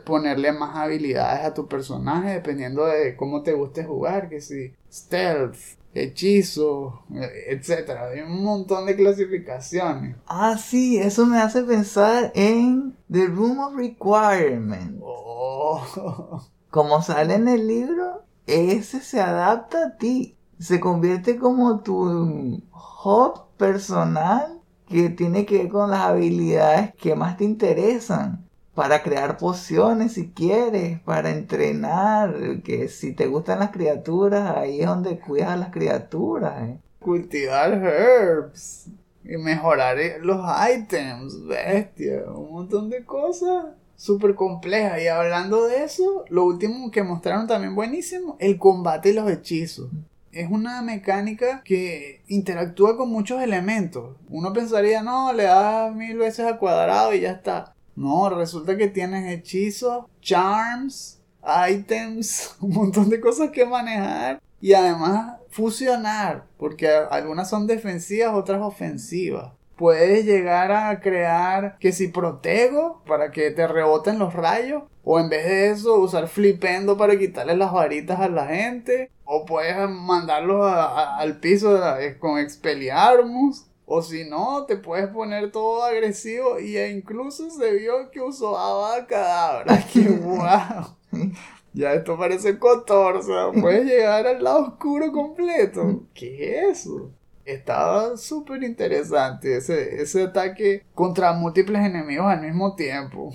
ponerle más habilidades a tu personaje dependiendo de cómo te guste jugar, que si stealth, hechizo, eh, etcétera. Hay un montón de clasificaciones. Ah, sí, eso me hace pensar en The Room of Requirement. Oh. Como sale en el libro, ese se adapta a ti. Se convierte como tu hub personal que tiene que ver con las habilidades que más te interesan. Para crear pociones si quieres, para entrenar, que si te gustan las criaturas, ahí es donde cuidas a las criaturas. ¿eh? Cultivar herbs y mejorar los items, bestia, un montón de cosas súper compleja. Y hablando de eso, lo último que mostraron también buenísimo, el combate y los hechizos. Es una mecánica que interactúa con muchos elementos. Uno pensaría, no, le das mil veces al cuadrado y ya está. No, resulta que tienes hechizos, charms, items, un montón de cosas que manejar. Y además fusionar, porque algunas son defensivas, otras ofensivas. puedes llegar a crear que si protego para que te reboten los rayos. O en vez de eso, usar flipendo para quitarle las varitas a la gente. O puedes mandarlos al piso con Expelliarmus. O si no, te puedes poner todo agresivo. Y e incluso se vio que usó Abacadabra. ¡Qué guau! Ya esto parece Cotor, o sea, puedes llegar al lado oscuro completo. ¿Qué es eso? Estaba súper interesante ese, ese ataque contra múltiples enemigos al mismo tiempo.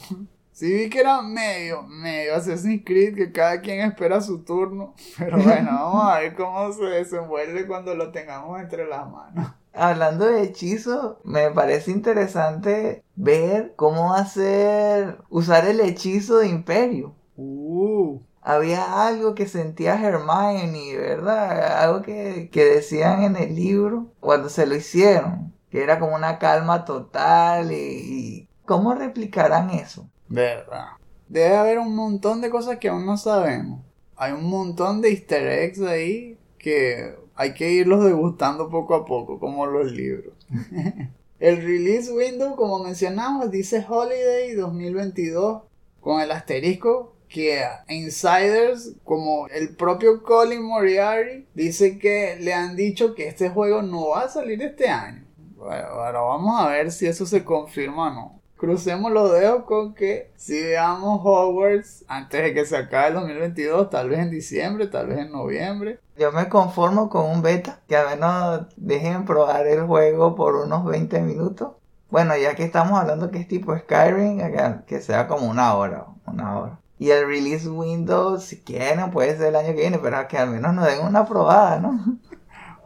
Sí vi que era medio, medio Assassin's Creed, que cada quien espera su turno. Pero bueno, vamos a ver cómo se desenvuelve cuando lo tengamos entre las manos. Hablando de hechizos, me parece interesante ver cómo hacer, usar el hechizo de imperio. Uh, Había algo que sentía Hermione, ¿verdad? Algo que, que decían en el libro cuando se lo hicieron, que era como una calma total y, y ¿cómo replicarán eso? verdad. Debe haber un montón de cosas que aún no sabemos. Hay un montón de easter eggs ahí que hay que irlos degustando poco a poco, como los libros. el release window, como mencionamos, dice Holiday 2022, con el asterisco que insiders como el propio Colin Moriarty dice que le han dicho que este juego no va a salir este año. Bueno, ahora vamos a ver si eso se confirma o no. Crucemos los dedos con que si veamos Hogwarts antes de que se acabe el 2022, tal vez en diciembre, tal vez en noviembre. Yo me conformo con un beta, que al menos dejen probar el juego por unos 20 minutos. Bueno, ya que estamos hablando que es tipo Skyrim, que sea como una hora, una hora. Y el release window, si quieren, puede ser el año que viene, pero que al menos nos den una probada, ¿no?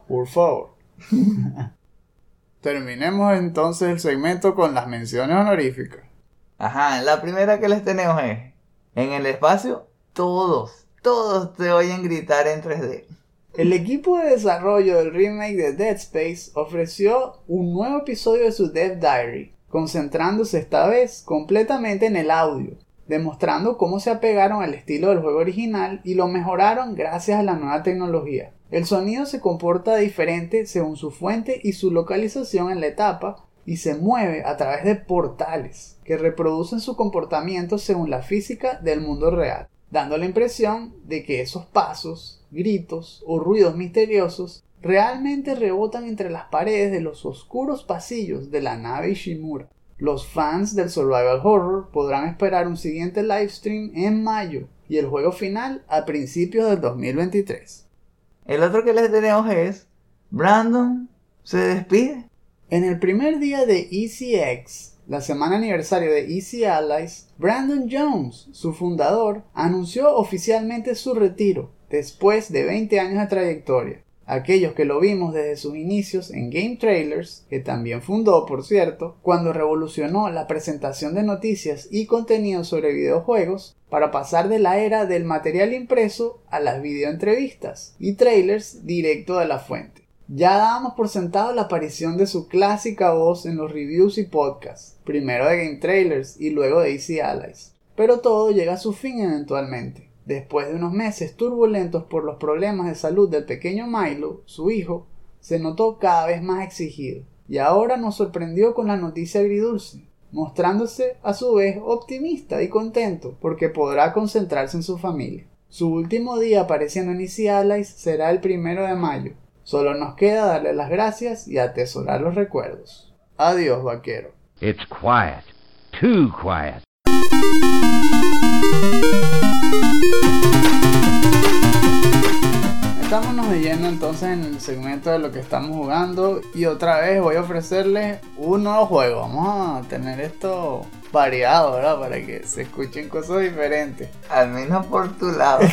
Por favor. Terminemos entonces el segmento con las menciones honoríficas. Ajá, la primera que les tenemos es, en el espacio, todos, todos te oyen gritar en 3D. El equipo de desarrollo del remake de Dead Space ofreció un nuevo episodio de su Dev Diary, concentrándose esta vez completamente en el audio, demostrando cómo se apegaron al estilo del juego original y lo mejoraron gracias a la nueva tecnología. El sonido se comporta diferente según su fuente y su localización en la etapa y se mueve a través de portales que reproducen su comportamiento según la física del mundo real, dando la impresión de que esos pasos, gritos o ruidos misteriosos realmente rebotan entre las paredes de los oscuros pasillos de la nave Ishimura. Los fans del survival horror podrán esperar un siguiente livestream en mayo y el juego final a principios del 2023. El otro que les tenemos es, Brandon se despide. En el primer día de ECX, la semana aniversario de Easy Allies, Brandon Jones, su fundador, anunció oficialmente su retiro después de 20 años de trayectoria. Aquellos que lo vimos desde sus inicios en Game Trailers, que también fundó, por cierto, cuando revolucionó la presentación de noticias y contenido sobre videojuegos, para pasar de la era del material impreso a las videoentrevistas y trailers directo de la fuente. Ya dábamos por sentado la aparición de su clásica voz en los reviews y podcasts, primero de Game Trailers y luego de Easy Allies. Pero todo llega a su fin eventualmente. Después de unos meses turbulentos por los problemas de salud del pequeño Milo, su hijo, se notó cada vez más exigido, y ahora nos sorprendió con la noticia agridulce, mostrándose a su vez optimista y contento porque podrá concentrarse en su familia. Su último día apareciendo en Easy Allies será el primero de mayo. Solo nos queda darle las gracias y atesorar los recuerdos. Adiós, vaquero. Estámonos de lleno entonces en el segmento de lo que estamos jugando y otra vez voy a ofrecerles un nuevo juego. Vamos a tener esto variado, ¿verdad? Para que se escuchen cosas diferentes. Al menos por tu lado.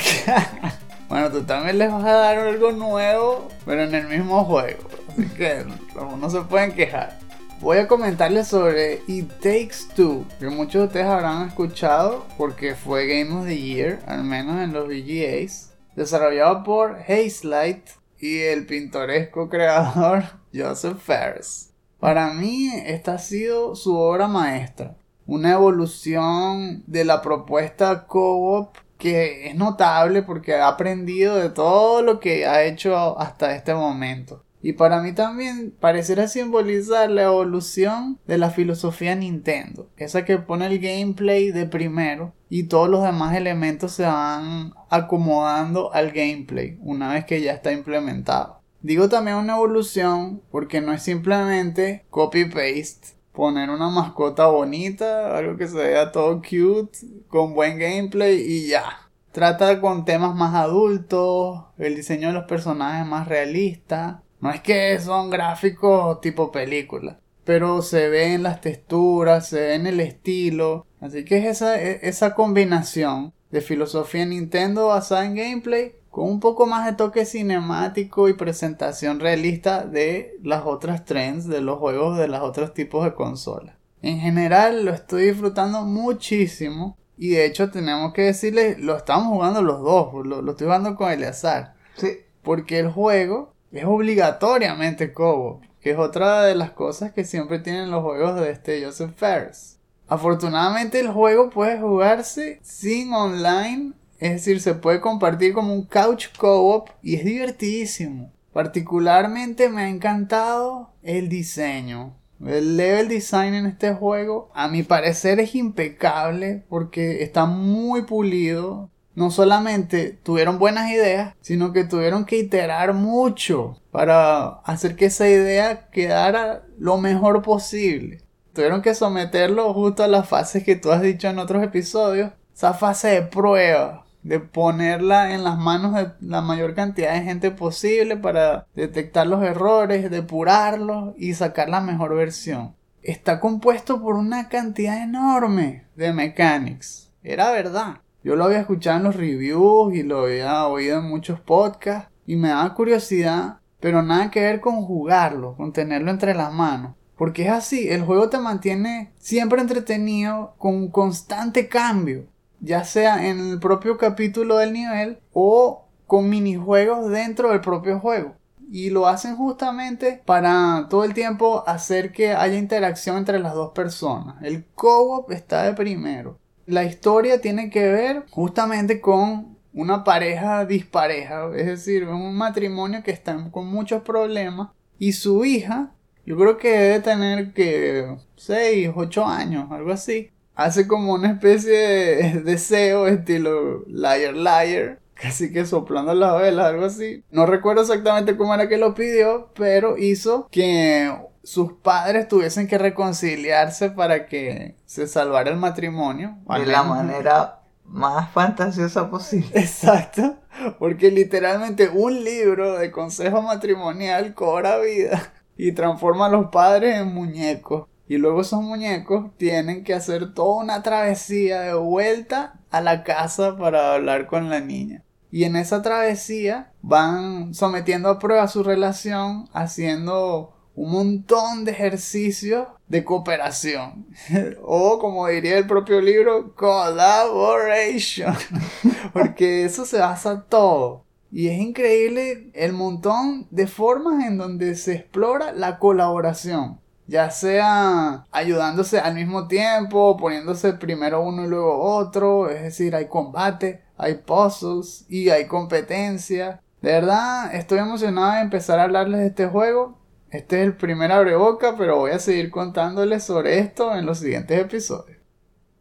Bueno, tú también les vas a dar algo nuevo, pero en el mismo juego. Así que no se pueden quejar. Voy a comentarles sobre It Takes Two, que muchos de ustedes habrán escuchado porque fue Game of the Year, al menos en los VGAs. Desarrollado por Hazelight y el pintoresco creador Joseph Ferris. Para mí, esta ha sido su obra maestra. Una evolución de la propuesta co-op que es notable porque ha aprendido de todo lo que ha hecho hasta este momento. Y para mí también pareciera simbolizar la evolución de la filosofía Nintendo. Esa que pone el gameplay de primero y todos los demás elementos se van acomodando al gameplay una vez que ya está implementado. Digo también una evolución porque no es simplemente copy-paste. Poner una mascota bonita, algo que se vea todo cute, con buen gameplay y ya. Trata con temas más adultos, el diseño de los personajes más realista. No es que son gráficos tipo película, pero se ven las texturas, se ve en el estilo. Así que es esa, e, esa combinación de filosofía Nintendo basada en gameplay con un poco más de toque cinemático y presentación realista de las otras trends de los juegos de los otros tipos de consolas. En general lo estoy disfrutando muchísimo y de hecho tenemos que decirle, lo estamos jugando los dos, lo, lo estoy jugando con Eleazar. Sí. Porque el juego es obligatoriamente co que es otra de las cosas que siempre tienen los juegos de este Joseph Ferris. Afortunadamente el juego puede jugarse sin online, es decir, se puede compartir como un couch co-op y es divertidísimo. Particularmente me ha encantado el diseño. El level design en este juego, a mi parecer, es impecable porque está muy pulido no solamente tuvieron buenas ideas, sino que tuvieron que iterar mucho para hacer que esa idea quedara lo mejor posible. Tuvieron que someterlo justo a las fases que tú has dicho en otros episodios, esa fase de prueba, de ponerla en las manos de la mayor cantidad de gente posible para detectar los errores, depurarlos y sacar la mejor versión. Está compuesto por una cantidad enorme de mechanics. Era verdad. Yo lo había escuchado en los reviews y lo había oído en muchos podcasts y me daba curiosidad, pero nada que ver con jugarlo, con tenerlo entre las manos. Porque es así, el juego te mantiene siempre entretenido con un constante cambio, ya sea en el propio capítulo del nivel o con minijuegos dentro del propio juego. Y lo hacen justamente para todo el tiempo hacer que haya interacción entre las dos personas. El co-op está de primero. La historia tiene que ver justamente con una pareja dispareja, es decir, un matrimonio que está con muchos problemas y su hija, yo creo que debe tener que 6, 8 años, algo así. Hace como una especie de deseo estilo liar liar, casi que soplando las velas, algo así. No recuerdo exactamente cómo era que lo pidió, pero hizo que sus padres tuviesen que reconciliarse para que se salvara el matrimonio. De la manera más fantasiosa posible. Exacto, porque literalmente un libro de consejo matrimonial cobra vida y transforma a los padres en muñecos. Y luego esos muñecos tienen que hacer toda una travesía de vuelta a la casa para hablar con la niña. Y en esa travesía van sometiendo a prueba su relación, haciendo un montón de ejercicios de cooperación. o como diría el propio libro, collaboration. Porque eso se basa todo. Y es increíble el montón de formas en donde se explora la colaboración. Ya sea ayudándose al mismo tiempo, poniéndose primero uno y luego otro. Es decir, hay combate, hay puzzles y hay competencia. De verdad, estoy emocionado de empezar a hablarles de este juego este es el primer abreboca, pero voy a seguir contándoles sobre esto en los siguientes episodios.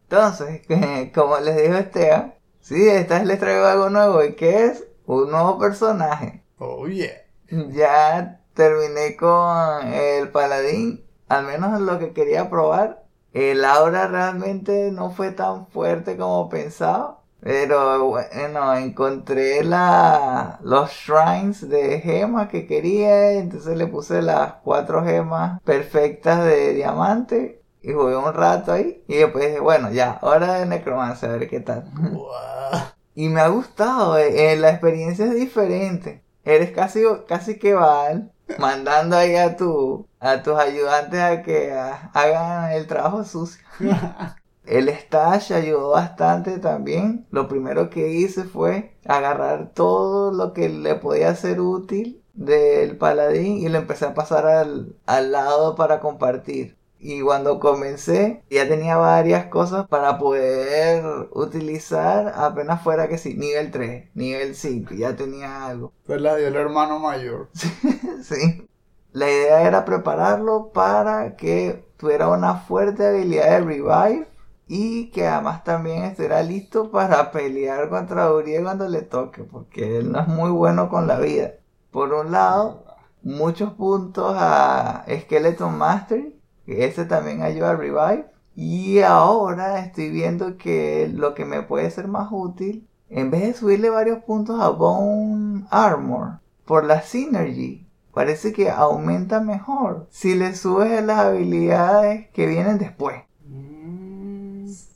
Entonces, como les dijo Esteban, sí, esta vez les traigo algo nuevo y que es un nuevo personaje. Oh yeah. Ya terminé con el paladín, al menos lo que quería probar. El aura realmente no fue tan fuerte como pensaba. Pero bueno, encontré la, los shrines de gemas que quería. Entonces le puse las cuatro gemas perfectas de diamante. Y jugué un rato ahí. Y después dije, bueno, ya, hora de necromancia, a ver qué tal. y me ha gustado. Eh, eh, la experiencia es diferente. Eres casi, casi que Val. Mandando ahí a, tu, a tus ayudantes a que hagan el trabajo sucio. El stash ayudó bastante también. Lo primero que hice fue agarrar todo lo que le podía ser útil del paladín y lo empecé a pasar al, al lado para compartir. Y cuando comencé ya tenía varias cosas para poder utilizar apenas fuera que sí, nivel 3, nivel 5, ya tenía algo. Pues la dio el hermano mayor. sí. la idea era prepararlo para que tuviera una fuerte habilidad de revive y que además también estuviera listo para pelear contra Uriel cuando le toque, porque él no es muy bueno con la vida. Por un lado, muchos puntos a Skeleton Mastery, que ese también ayuda a revive. Y ahora estoy viendo que lo que me puede ser más útil, en vez de subirle varios puntos a Bone Armor, por la Synergy, parece que aumenta mejor si le subes las habilidades que vienen después.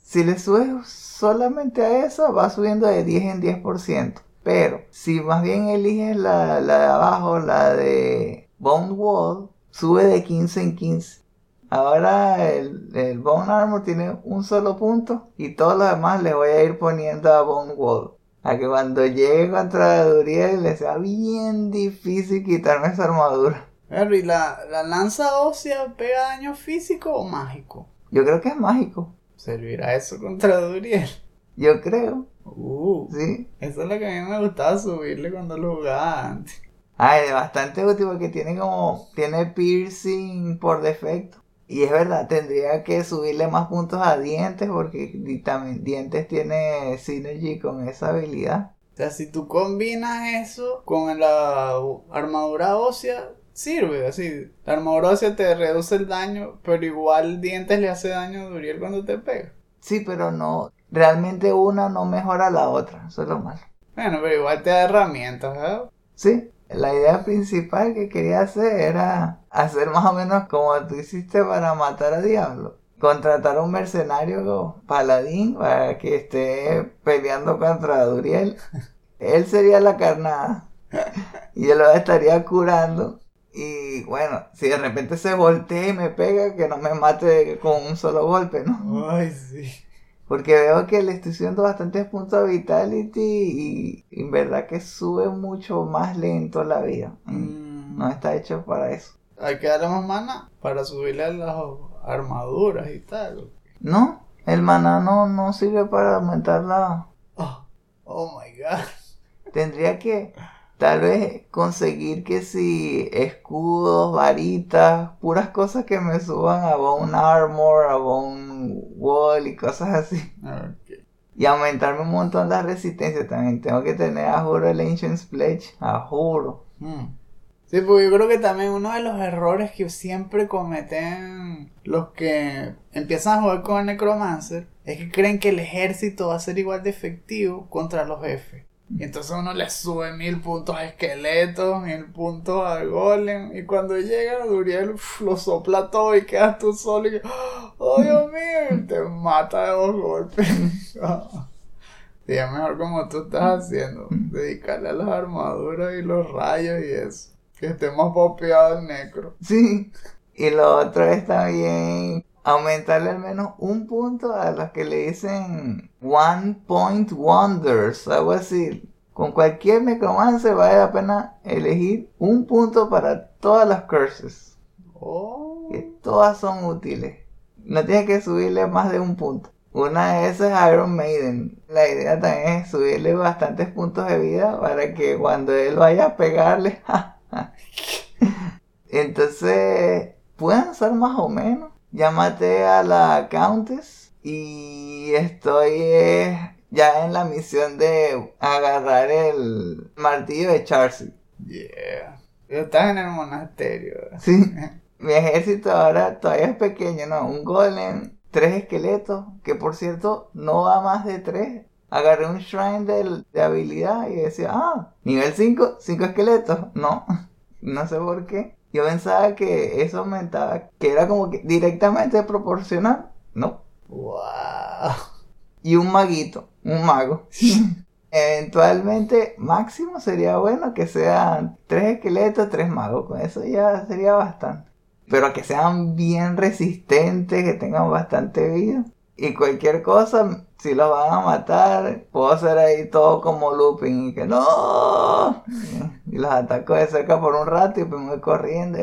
Si le subes solamente a eso, va subiendo de 10 en 10%. Pero si más bien eliges la, la de abajo, la de Bone Wall, sube de 15 en 15. Ahora el, el Bone Armor tiene un solo punto y todos los demás le voy a ir poniendo a Bone Wall. A que cuando llegue contra Duriel le sea bien difícil quitarme esa armadura. Henry, ¿la, ¿la lanza ósea pega daño físico o mágico? Yo creo que es mágico. ¿Servirá eso contra Duriel? Yo creo. Uh, Sí. eso es lo que a mí me gustaba subirle cuando lo jugaba antes. Ay, es bastante útil porque tiene como, tiene piercing por defecto. Y es verdad, tendría que subirle más puntos a dientes porque también dientes tiene synergy con esa habilidad. O sea, si tú combinas eso con la armadura ósea, sirve. Así, la armadura ósea te reduce el daño, pero igual dientes le hace daño a Duriel cuando te pega. Sí, pero no, realmente una no mejora la otra, eso es lo malo. Bueno, pero igual te da herramientas, ¿verdad? Sí, la idea principal que quería hacer era hacer más o menos como tú hiciste para matar a Diablo. Contratar a un mercenario paladín para que esté peleando contra Duriel. Él sería la carnada. Y yo lo estaría curando. Y bueno, si de repente se voltea y me pega, que no me mate con un solo golpe, ¿no? Ay, sí. Porque veo que le estoy subiendo bastantes puntos a Vitality y, y en verdad que sube mucho más lento la vida. Mm, No está hecho para eso. Hay que darle más mana para subirle a las armaduras y tal. No, el maná no, no sirve para aumentar la... Oh, oh my god. Tendría que tal vez conseguir que si escudos, varitas, puras cosas que me suban a Bone Armor, a Bone Wall y cosas así. Y aumentarme un montón la resistencia también. Tengo que tener a juro el Ancient Pledge. A juro. Mm. Sí, porque yo creo que también uno de los errores que siempre cometen los que empiezan a jugar con el Necromancer es que creen que el ejército va a ser igual de efectivo contra los jefes. Y entonces uno le sube mil puntos a esqueletos, mil puntos a golem. Y cuando llega Duriel uf, lo sopla todo y quedas tú solo y ¡Oh Dios mío! Y te mata de dos golpes. Sí, es mejor como tú estás haciendo. Dedicarle a las armaduras y los rayos y eso. Que esté más popeado el necro. Sí. Y lo otro es también aumentarle al menos un punto a los que le dicen One Point Wonders, algo así. Con cualquier necromancer vale la pena elegir un punto para todas las curses. Oh. Que todas son útiles. No tienes que subirle más de un punto. Una de esas es Iron Maiden. La idea también es subirle bastantes puntos de vida para que cuando él vaya a pegarle, entonces puedan ser más o menos. Ya maté a la Countess y estoy eh, ya en la misión de agarrar el martillo de Charcy. Yeah. Estás en el monasterio. Sí. Mi ejército ahora todavía es pequeño, ¿no? Un golem, tres esqueletos, que por cierto no va más de tres. Agarré un shrine de, de habilidad y decía, ah, nivel 5, 5 esqueletos. No, no sé por qué. Yo pensaba que eso aumentaba, que era como que directamente proporcional. No. Wow. Y un maguito, un mago. Eventualmente, máximo sería bueno que sean tres esqueletos, tres magos. Con eso ya sería bastante. Pero que sean bien resistentes, que tengan bastante vida. Y cualquier cosa, si los van a matar, puedo hacer ahí todo como looping y que no. Y los ataco de cerca por un rato y pues me voy corriendo.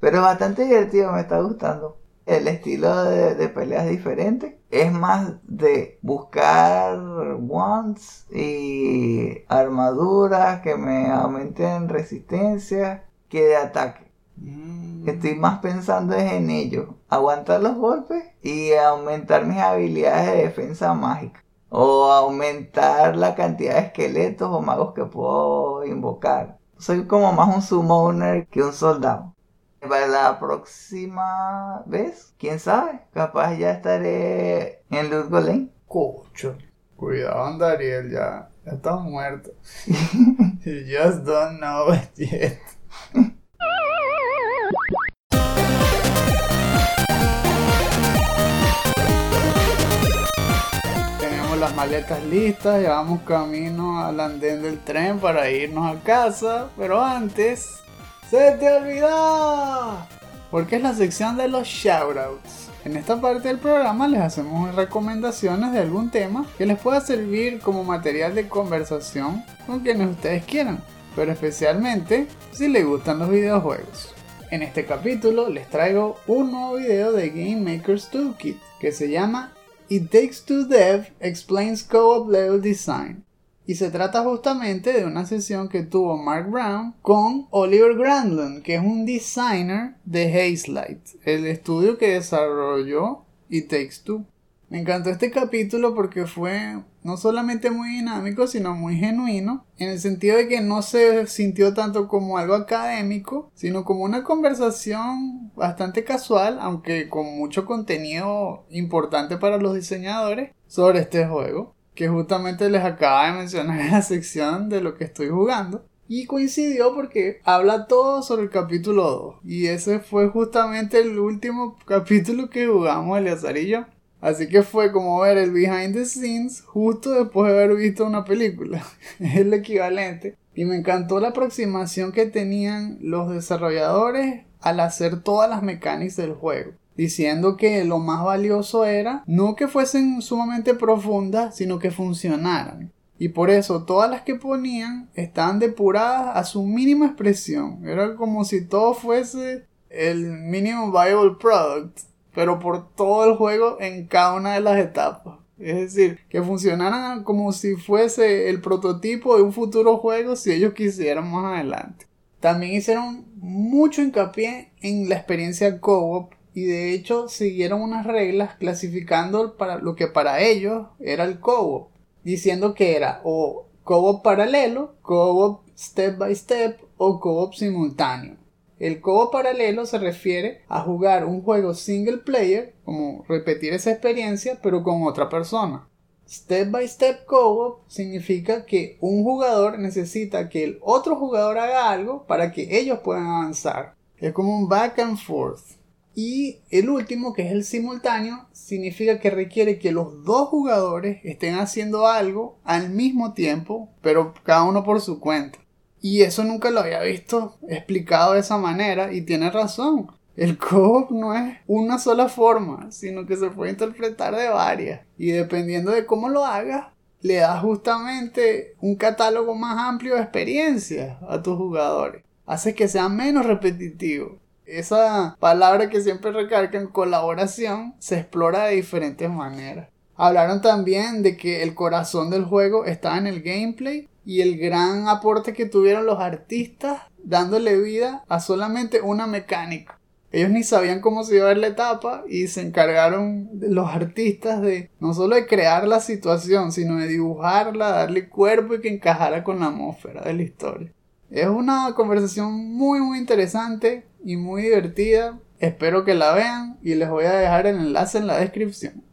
Pero es bastante divertido, me está gustando. El estilo de, de pelea es diferente. Es más de buscar wands y armaduras que me aumenten resistencia que de ataque. Mm. Estoy más pensando es en ello. Aguantar los golpes y aumentar mis habilidades de defensa mágica. O aumentar la cantidad de esqueletos o magos que puedo invocar. Soy como más un summoner que un soldado. Para la próxima vez, quién sabe, capaz ya estaré en Golem. Cocho. Cuidado, Andariel, ya, ya está muerto. you just don't know it yet. Las maletas listas, ya vamos camino al andén del tren para irnos a casa, pero antes, ¡se te olvidó! Porque es la sección de los shoutouts. En esta parte del programa les hacemos recomendaciones de algún tema que les pueda servir como material de conversación con quienes ustedes quieran, pero especialmente si les gustan los videojuegos. En este capítulo les traigo un nuevo video de Game Maker's Toolkit que se llama It Takes Two Dev Explains Co-op Level Design. Y se trata justamente de una sesión que tuvo Mark Brown con Oliver Granlund, que es un designer de Hazelight, el estudio que desarrolló It Takes Two. Me encantó este capítulo porque fue no solamente muy dinámico, sino muy genuino, en el sentido de que no se sintió tanto como algo académico, sino como una conversación bastante casual, aunque con mucho contenido importante para los diseñadores sobre este juego que justamente les acaba de mencionar en la sección de lo que estoy jugando. Y coincidió porque habla todo sobre el capítulo 2. Y ese fue justamente el último capítulo que jugamos Eleazar y yo. Así que fue como ver el behind the scenes justo después de haber visto una película. es el equivalente. Y me encantó la aproximación que tenían los desarrolladores al hacer todas las mecánicas del juego diciendo que lo más valioso era no que fuesen sumamente profundas, sino que funcionaran. Y por eso todas las que ponían estaban depuradas a su mínima expresión. Era como si todo fuese el minimum viable product, pero por todo el juego en cada una de las etapas. Es decir, que funcionaran como si fuese el prototipo de un futuro juego si ellos quisieran más adelante. También hicieron mucho hincapié en la experiencia co-op y de hecho siguieron unas reglas clasificando para lo que para ellos era el co diciendo que era o co paralelo, co step by step o co simultáneo. El co paralelo se refiere a jugar un juego single player, como repetir esa experiencia, pero con otra persona. Step by step co significa que un jugador necesita que el otro jugador haga algo para que ellos puedan avanzar. Es como un back and forth. Y el último, que es el simultáneo, significa que requiere que los dos jugadores estén haciendo algo al mismo tiempo, pero cada uno por su cuenta. Y eso nunca lo había visto explicado de esa manera y tiene razón. El co no es una sola forma, sino que se puede interpretar de varias. Y dependiendo de cómo lo hagas, le das justamente un catálogo más amplio de experiencias a tus jugadores. Hace que sea menos repetitivo esa palabra que siempre recargan, colaboración, se explora de diferentes maneras. Hablaron también de que el corazón del juego está en el gameplay y el gran aporte que tuvieron los artistas dándole vida a solamente una mecánica. Ellos ni sabían cómo se iba a ver la etapa y se encargaron los artistas de no solo de crear la situación, sino de dibujarla, darle cuerpo y que encajara con la atmósfera de la historia. Es una conversación muy muy interesante y muy divertida. Espero que la vean y les voy a dejar el enlace en la descripción.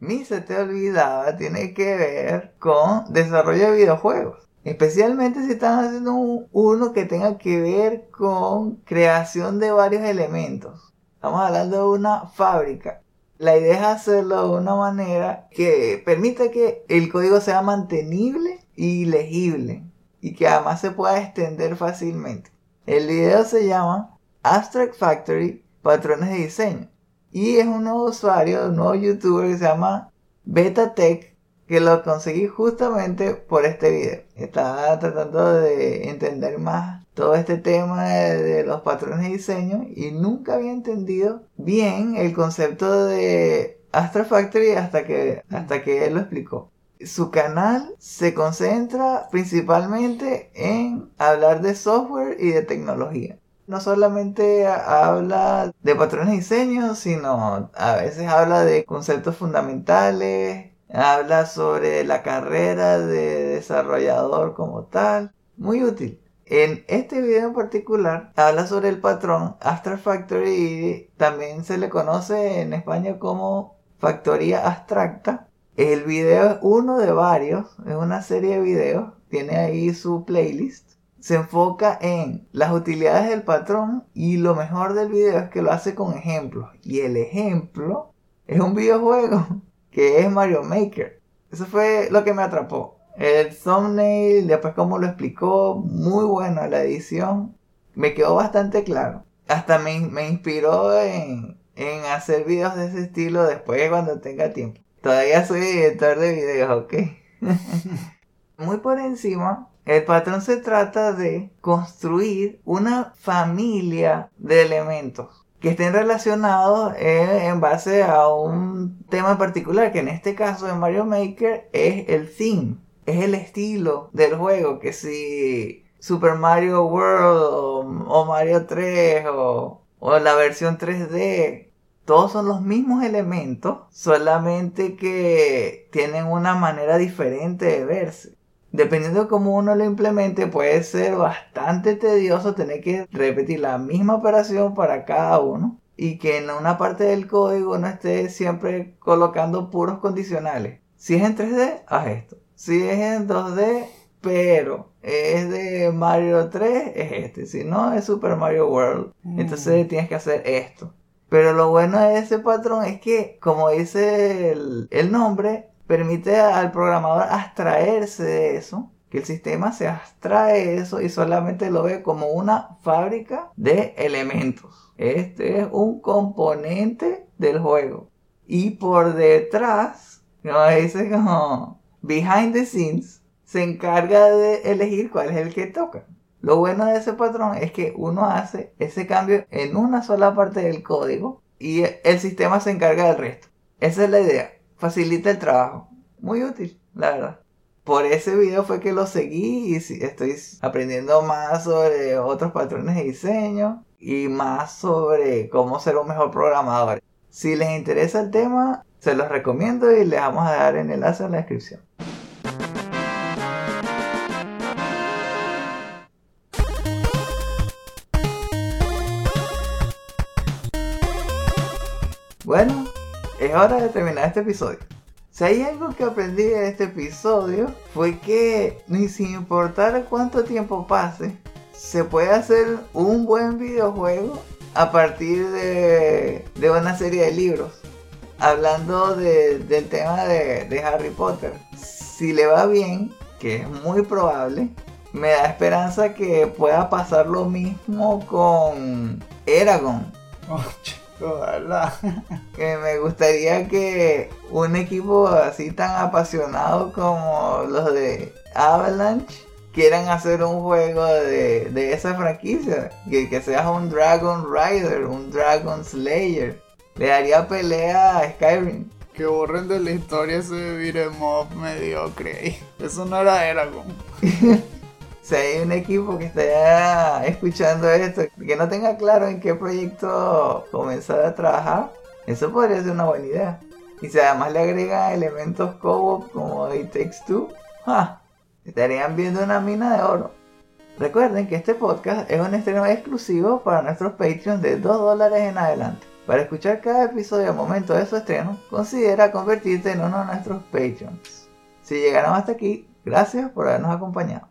Mi se te olvidaba tiene que ver con desarrollo de videojuegos. Especialmente si están haciendo uno que tenga que ver con creación de varios elementos. Estamos hablando de una fábrica. La idea es hacerlo de una manera que permita que el código sea mantenible y legible y que además se pueda extender fácilmente. El video se llama Abstract Factory Patrones de Diseño y es un nuevo usuario, un nuevo youtuber que se llama BetaTech que lo conseguí justamente por este video. Estaba tratando de entender más todo este tema de, los patrones de diseño y nunca había entendido bien el concepto de Abstract Factory hasta que, hasta que él lo explicó. Su canal se concentra principalmente en hablar de software y de tecnología. No solamente habla de patrones de diseño, sino a veces habla de conceptos fundamentales, habla sobre la carrera de desarrollador como tal. Muy útil. En este video en particular habla sobre el patrón Abstract Factory y también se le conoce en España como factoría abstracta. El video es uno de varios, es una serie de videos, tiene ahí su playlist. Se enfoca en las utilidades del patrón y lo mejor del video es que lo hace con ejemplos. Y el ejemplo es un videojuego que es Mario Maker. Eso fue lo que me atrapó. El thumbnail, después como lo explicó, muy bueno la edición. Me quedó bastante claro. Hasta me, me inspiró en, en hacer videos de ese estilo después cuando tenga tiempo. Todavía soy editor de videos, ok. muy por encima, el patrón se trata de construir una familia de elementos que estén relacionados en base a un tema particular, que en este caso en Mario Maker es el theme es el estilo del juego, que si Super Mario World o, Mario 3 o, o la versión 3D, todos son los mismos elementos, solamente que tienen una manera diferente de verse. Dependiendo de cómo uno lo implemente, puede ser bastante tedioso tener que repetir la misma operación para cada uno y que en una parte del código no esté siempre colocando puros condicionales. Si es en 3D, haz esto. Si es en 2D, pero es de Mario 3, es este. Si no, es Super Mario World. Mm. Entonces tienes que hacer esto. Pero lo bueno de ese patrón es que, como dice el, el nombre, permite al programador abstraerse de eso. Que el sistema se abstrae de eso y solamente lo ve como una fábrica de elementos. Este es un componente del juego. Y por detrás, como dice como behind the scenes, se encarga de elegir cuál es el que toca. Lo bueno de ese patrón es que uno hace ese cambio en una sola parte del código y el sistema se encarga del resto. Esa es la idea. Facilita el trabajo. Muy útil, la verdad. Por ese video fue que lo seguí y estoy aprendiendo más sobre otros patrones de diseño y más sobre cómo ser un mejor programador. Si les interesa el tema, se los recomiendo y les vamos a dar el enlace en la descripción. Bueno, es hora de terminar este episodio. Si hay algo que aprendí de este episodio fue que ni sin importar cuánto tiempo pase, se puede hacer un buen videojuego a partir de, de una serie de libros. Hablando de- del tema de, de Harry Potter, si le va bien, que es muy probable, me da esperanza que pueda pasar lo mismo con Eragon. Ojalá. que me gustaría que un equipo así tan apasionado como los de Avalanche quieran hacer un juego de, de esa franquicia. Que, que sea un Dragon Rider, un Dragon Slayer. Le daría pelea a Skyrim. Que borren de la historia ese beat'em up mediocre. Eso no era Eragon. Si hay un equipo que esté escuchando esto, que no tenga claro en qué proyecto comenzar a trabajar, eso podría ser una buena idea. Y si además le agregan elementos co-op como It Takes ¡ja! estarían viendo una mina de oro. Recuerden que este podcast es un estreno exclusivo para nuestros Patreons de 2 dólares en adelante. Para escuchar cada episodio al momento de su estreno, considera convertirte en uno de nuestros Patreons. Si llegaron hasta aquí, gracias por habernos acompañado.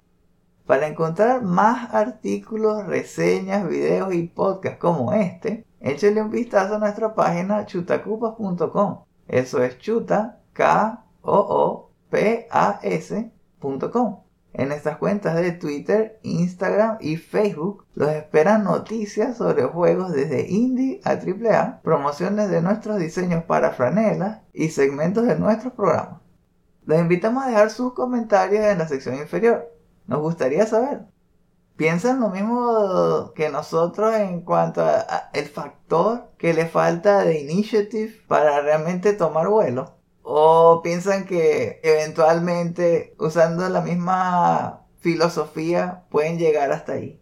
Para encontrar más artículos, reseñas, videos y podcasts como este, échale un vistazo a nuestra página chutacupas.com. Eso es chuta, k o o p a s.com. En estas cuentas de Twitter, Instagram y Facebook los esperan noticias sobre juegos desde indie a AAA, promociones de nuestros diseños para franelas y segmentos de nuestros programas. Los invitamos a dejar sus comentarios en la sección inferior. Nos gustaría saber. ¿Piensan lo mismo que nosotros en cuanto a, a el factor que le falta de initiative para realmente tomar vuelo? ¿O piensan que eventualmente usando la misma filosofía pueden llegar hasta ahí?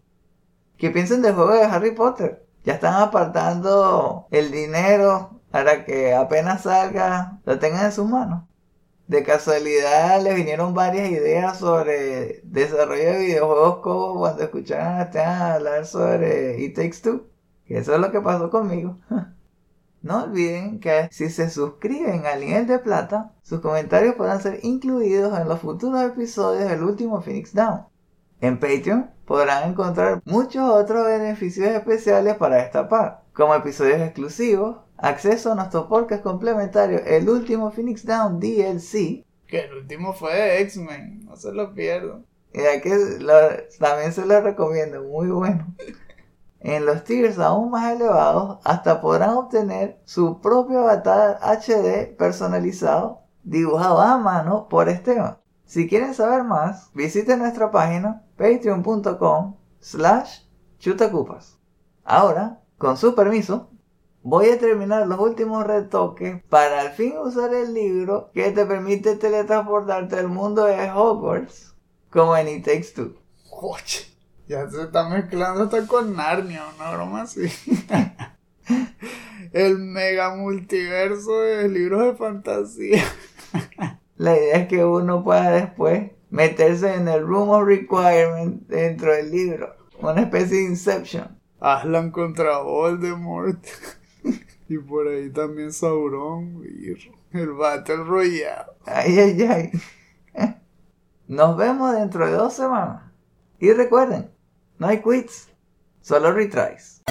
¿Qué piensan del juego de Harry Potter? Ya están apartando el dinero para que apenas salga lo tengan en sus manos. De casualidad les vinieron varias ideas sobre desarrollo de videojuegos como cuando Esteban hablar sobre It Takes Two. Que eso es lo que pasó conmigo. No olviden que si se suscriben al nivel de plata, sus comentarios podrán ser incluidos en los futuros episodios del último Phoenix Down. En Patreon podrán encontrar muchos otros beneficios especiales para destapar, como episodios exclusivos, acceso a nuestro podcast complementario El último Phoenix Down DLC, Que el último fue de X-Men, no se lo pierdan. y ya que lo- también se los recomiendo, muy bueno. En los tiers aún más elevados, hasta podrán obtener su propio avatar HD personalizado, dibujado a mano por Esteban. Si quieren saber más, visiten nuestra página patreon.com slash chutacupas. Ahora, con su permiso, voy a terminar los últimos retoques para al fin usar el libro que te permite teletransportarte al mundo de Hogwarts como en It Takes Two. Oye, ya se está mezclando hasta con Narnia, una broma así. el mega multiverso de libros de fantasía. La idea es que uno pueda después meterse en el Room of Requirement dentro del libro. Una especie de Inception. Aslan contra Voldemort. y por ahí también Sauron y el Battle Royale. Ay, ay, ay. Nos vemos dentro de dos semanas. Y recuerden, no hay quits, solo retries.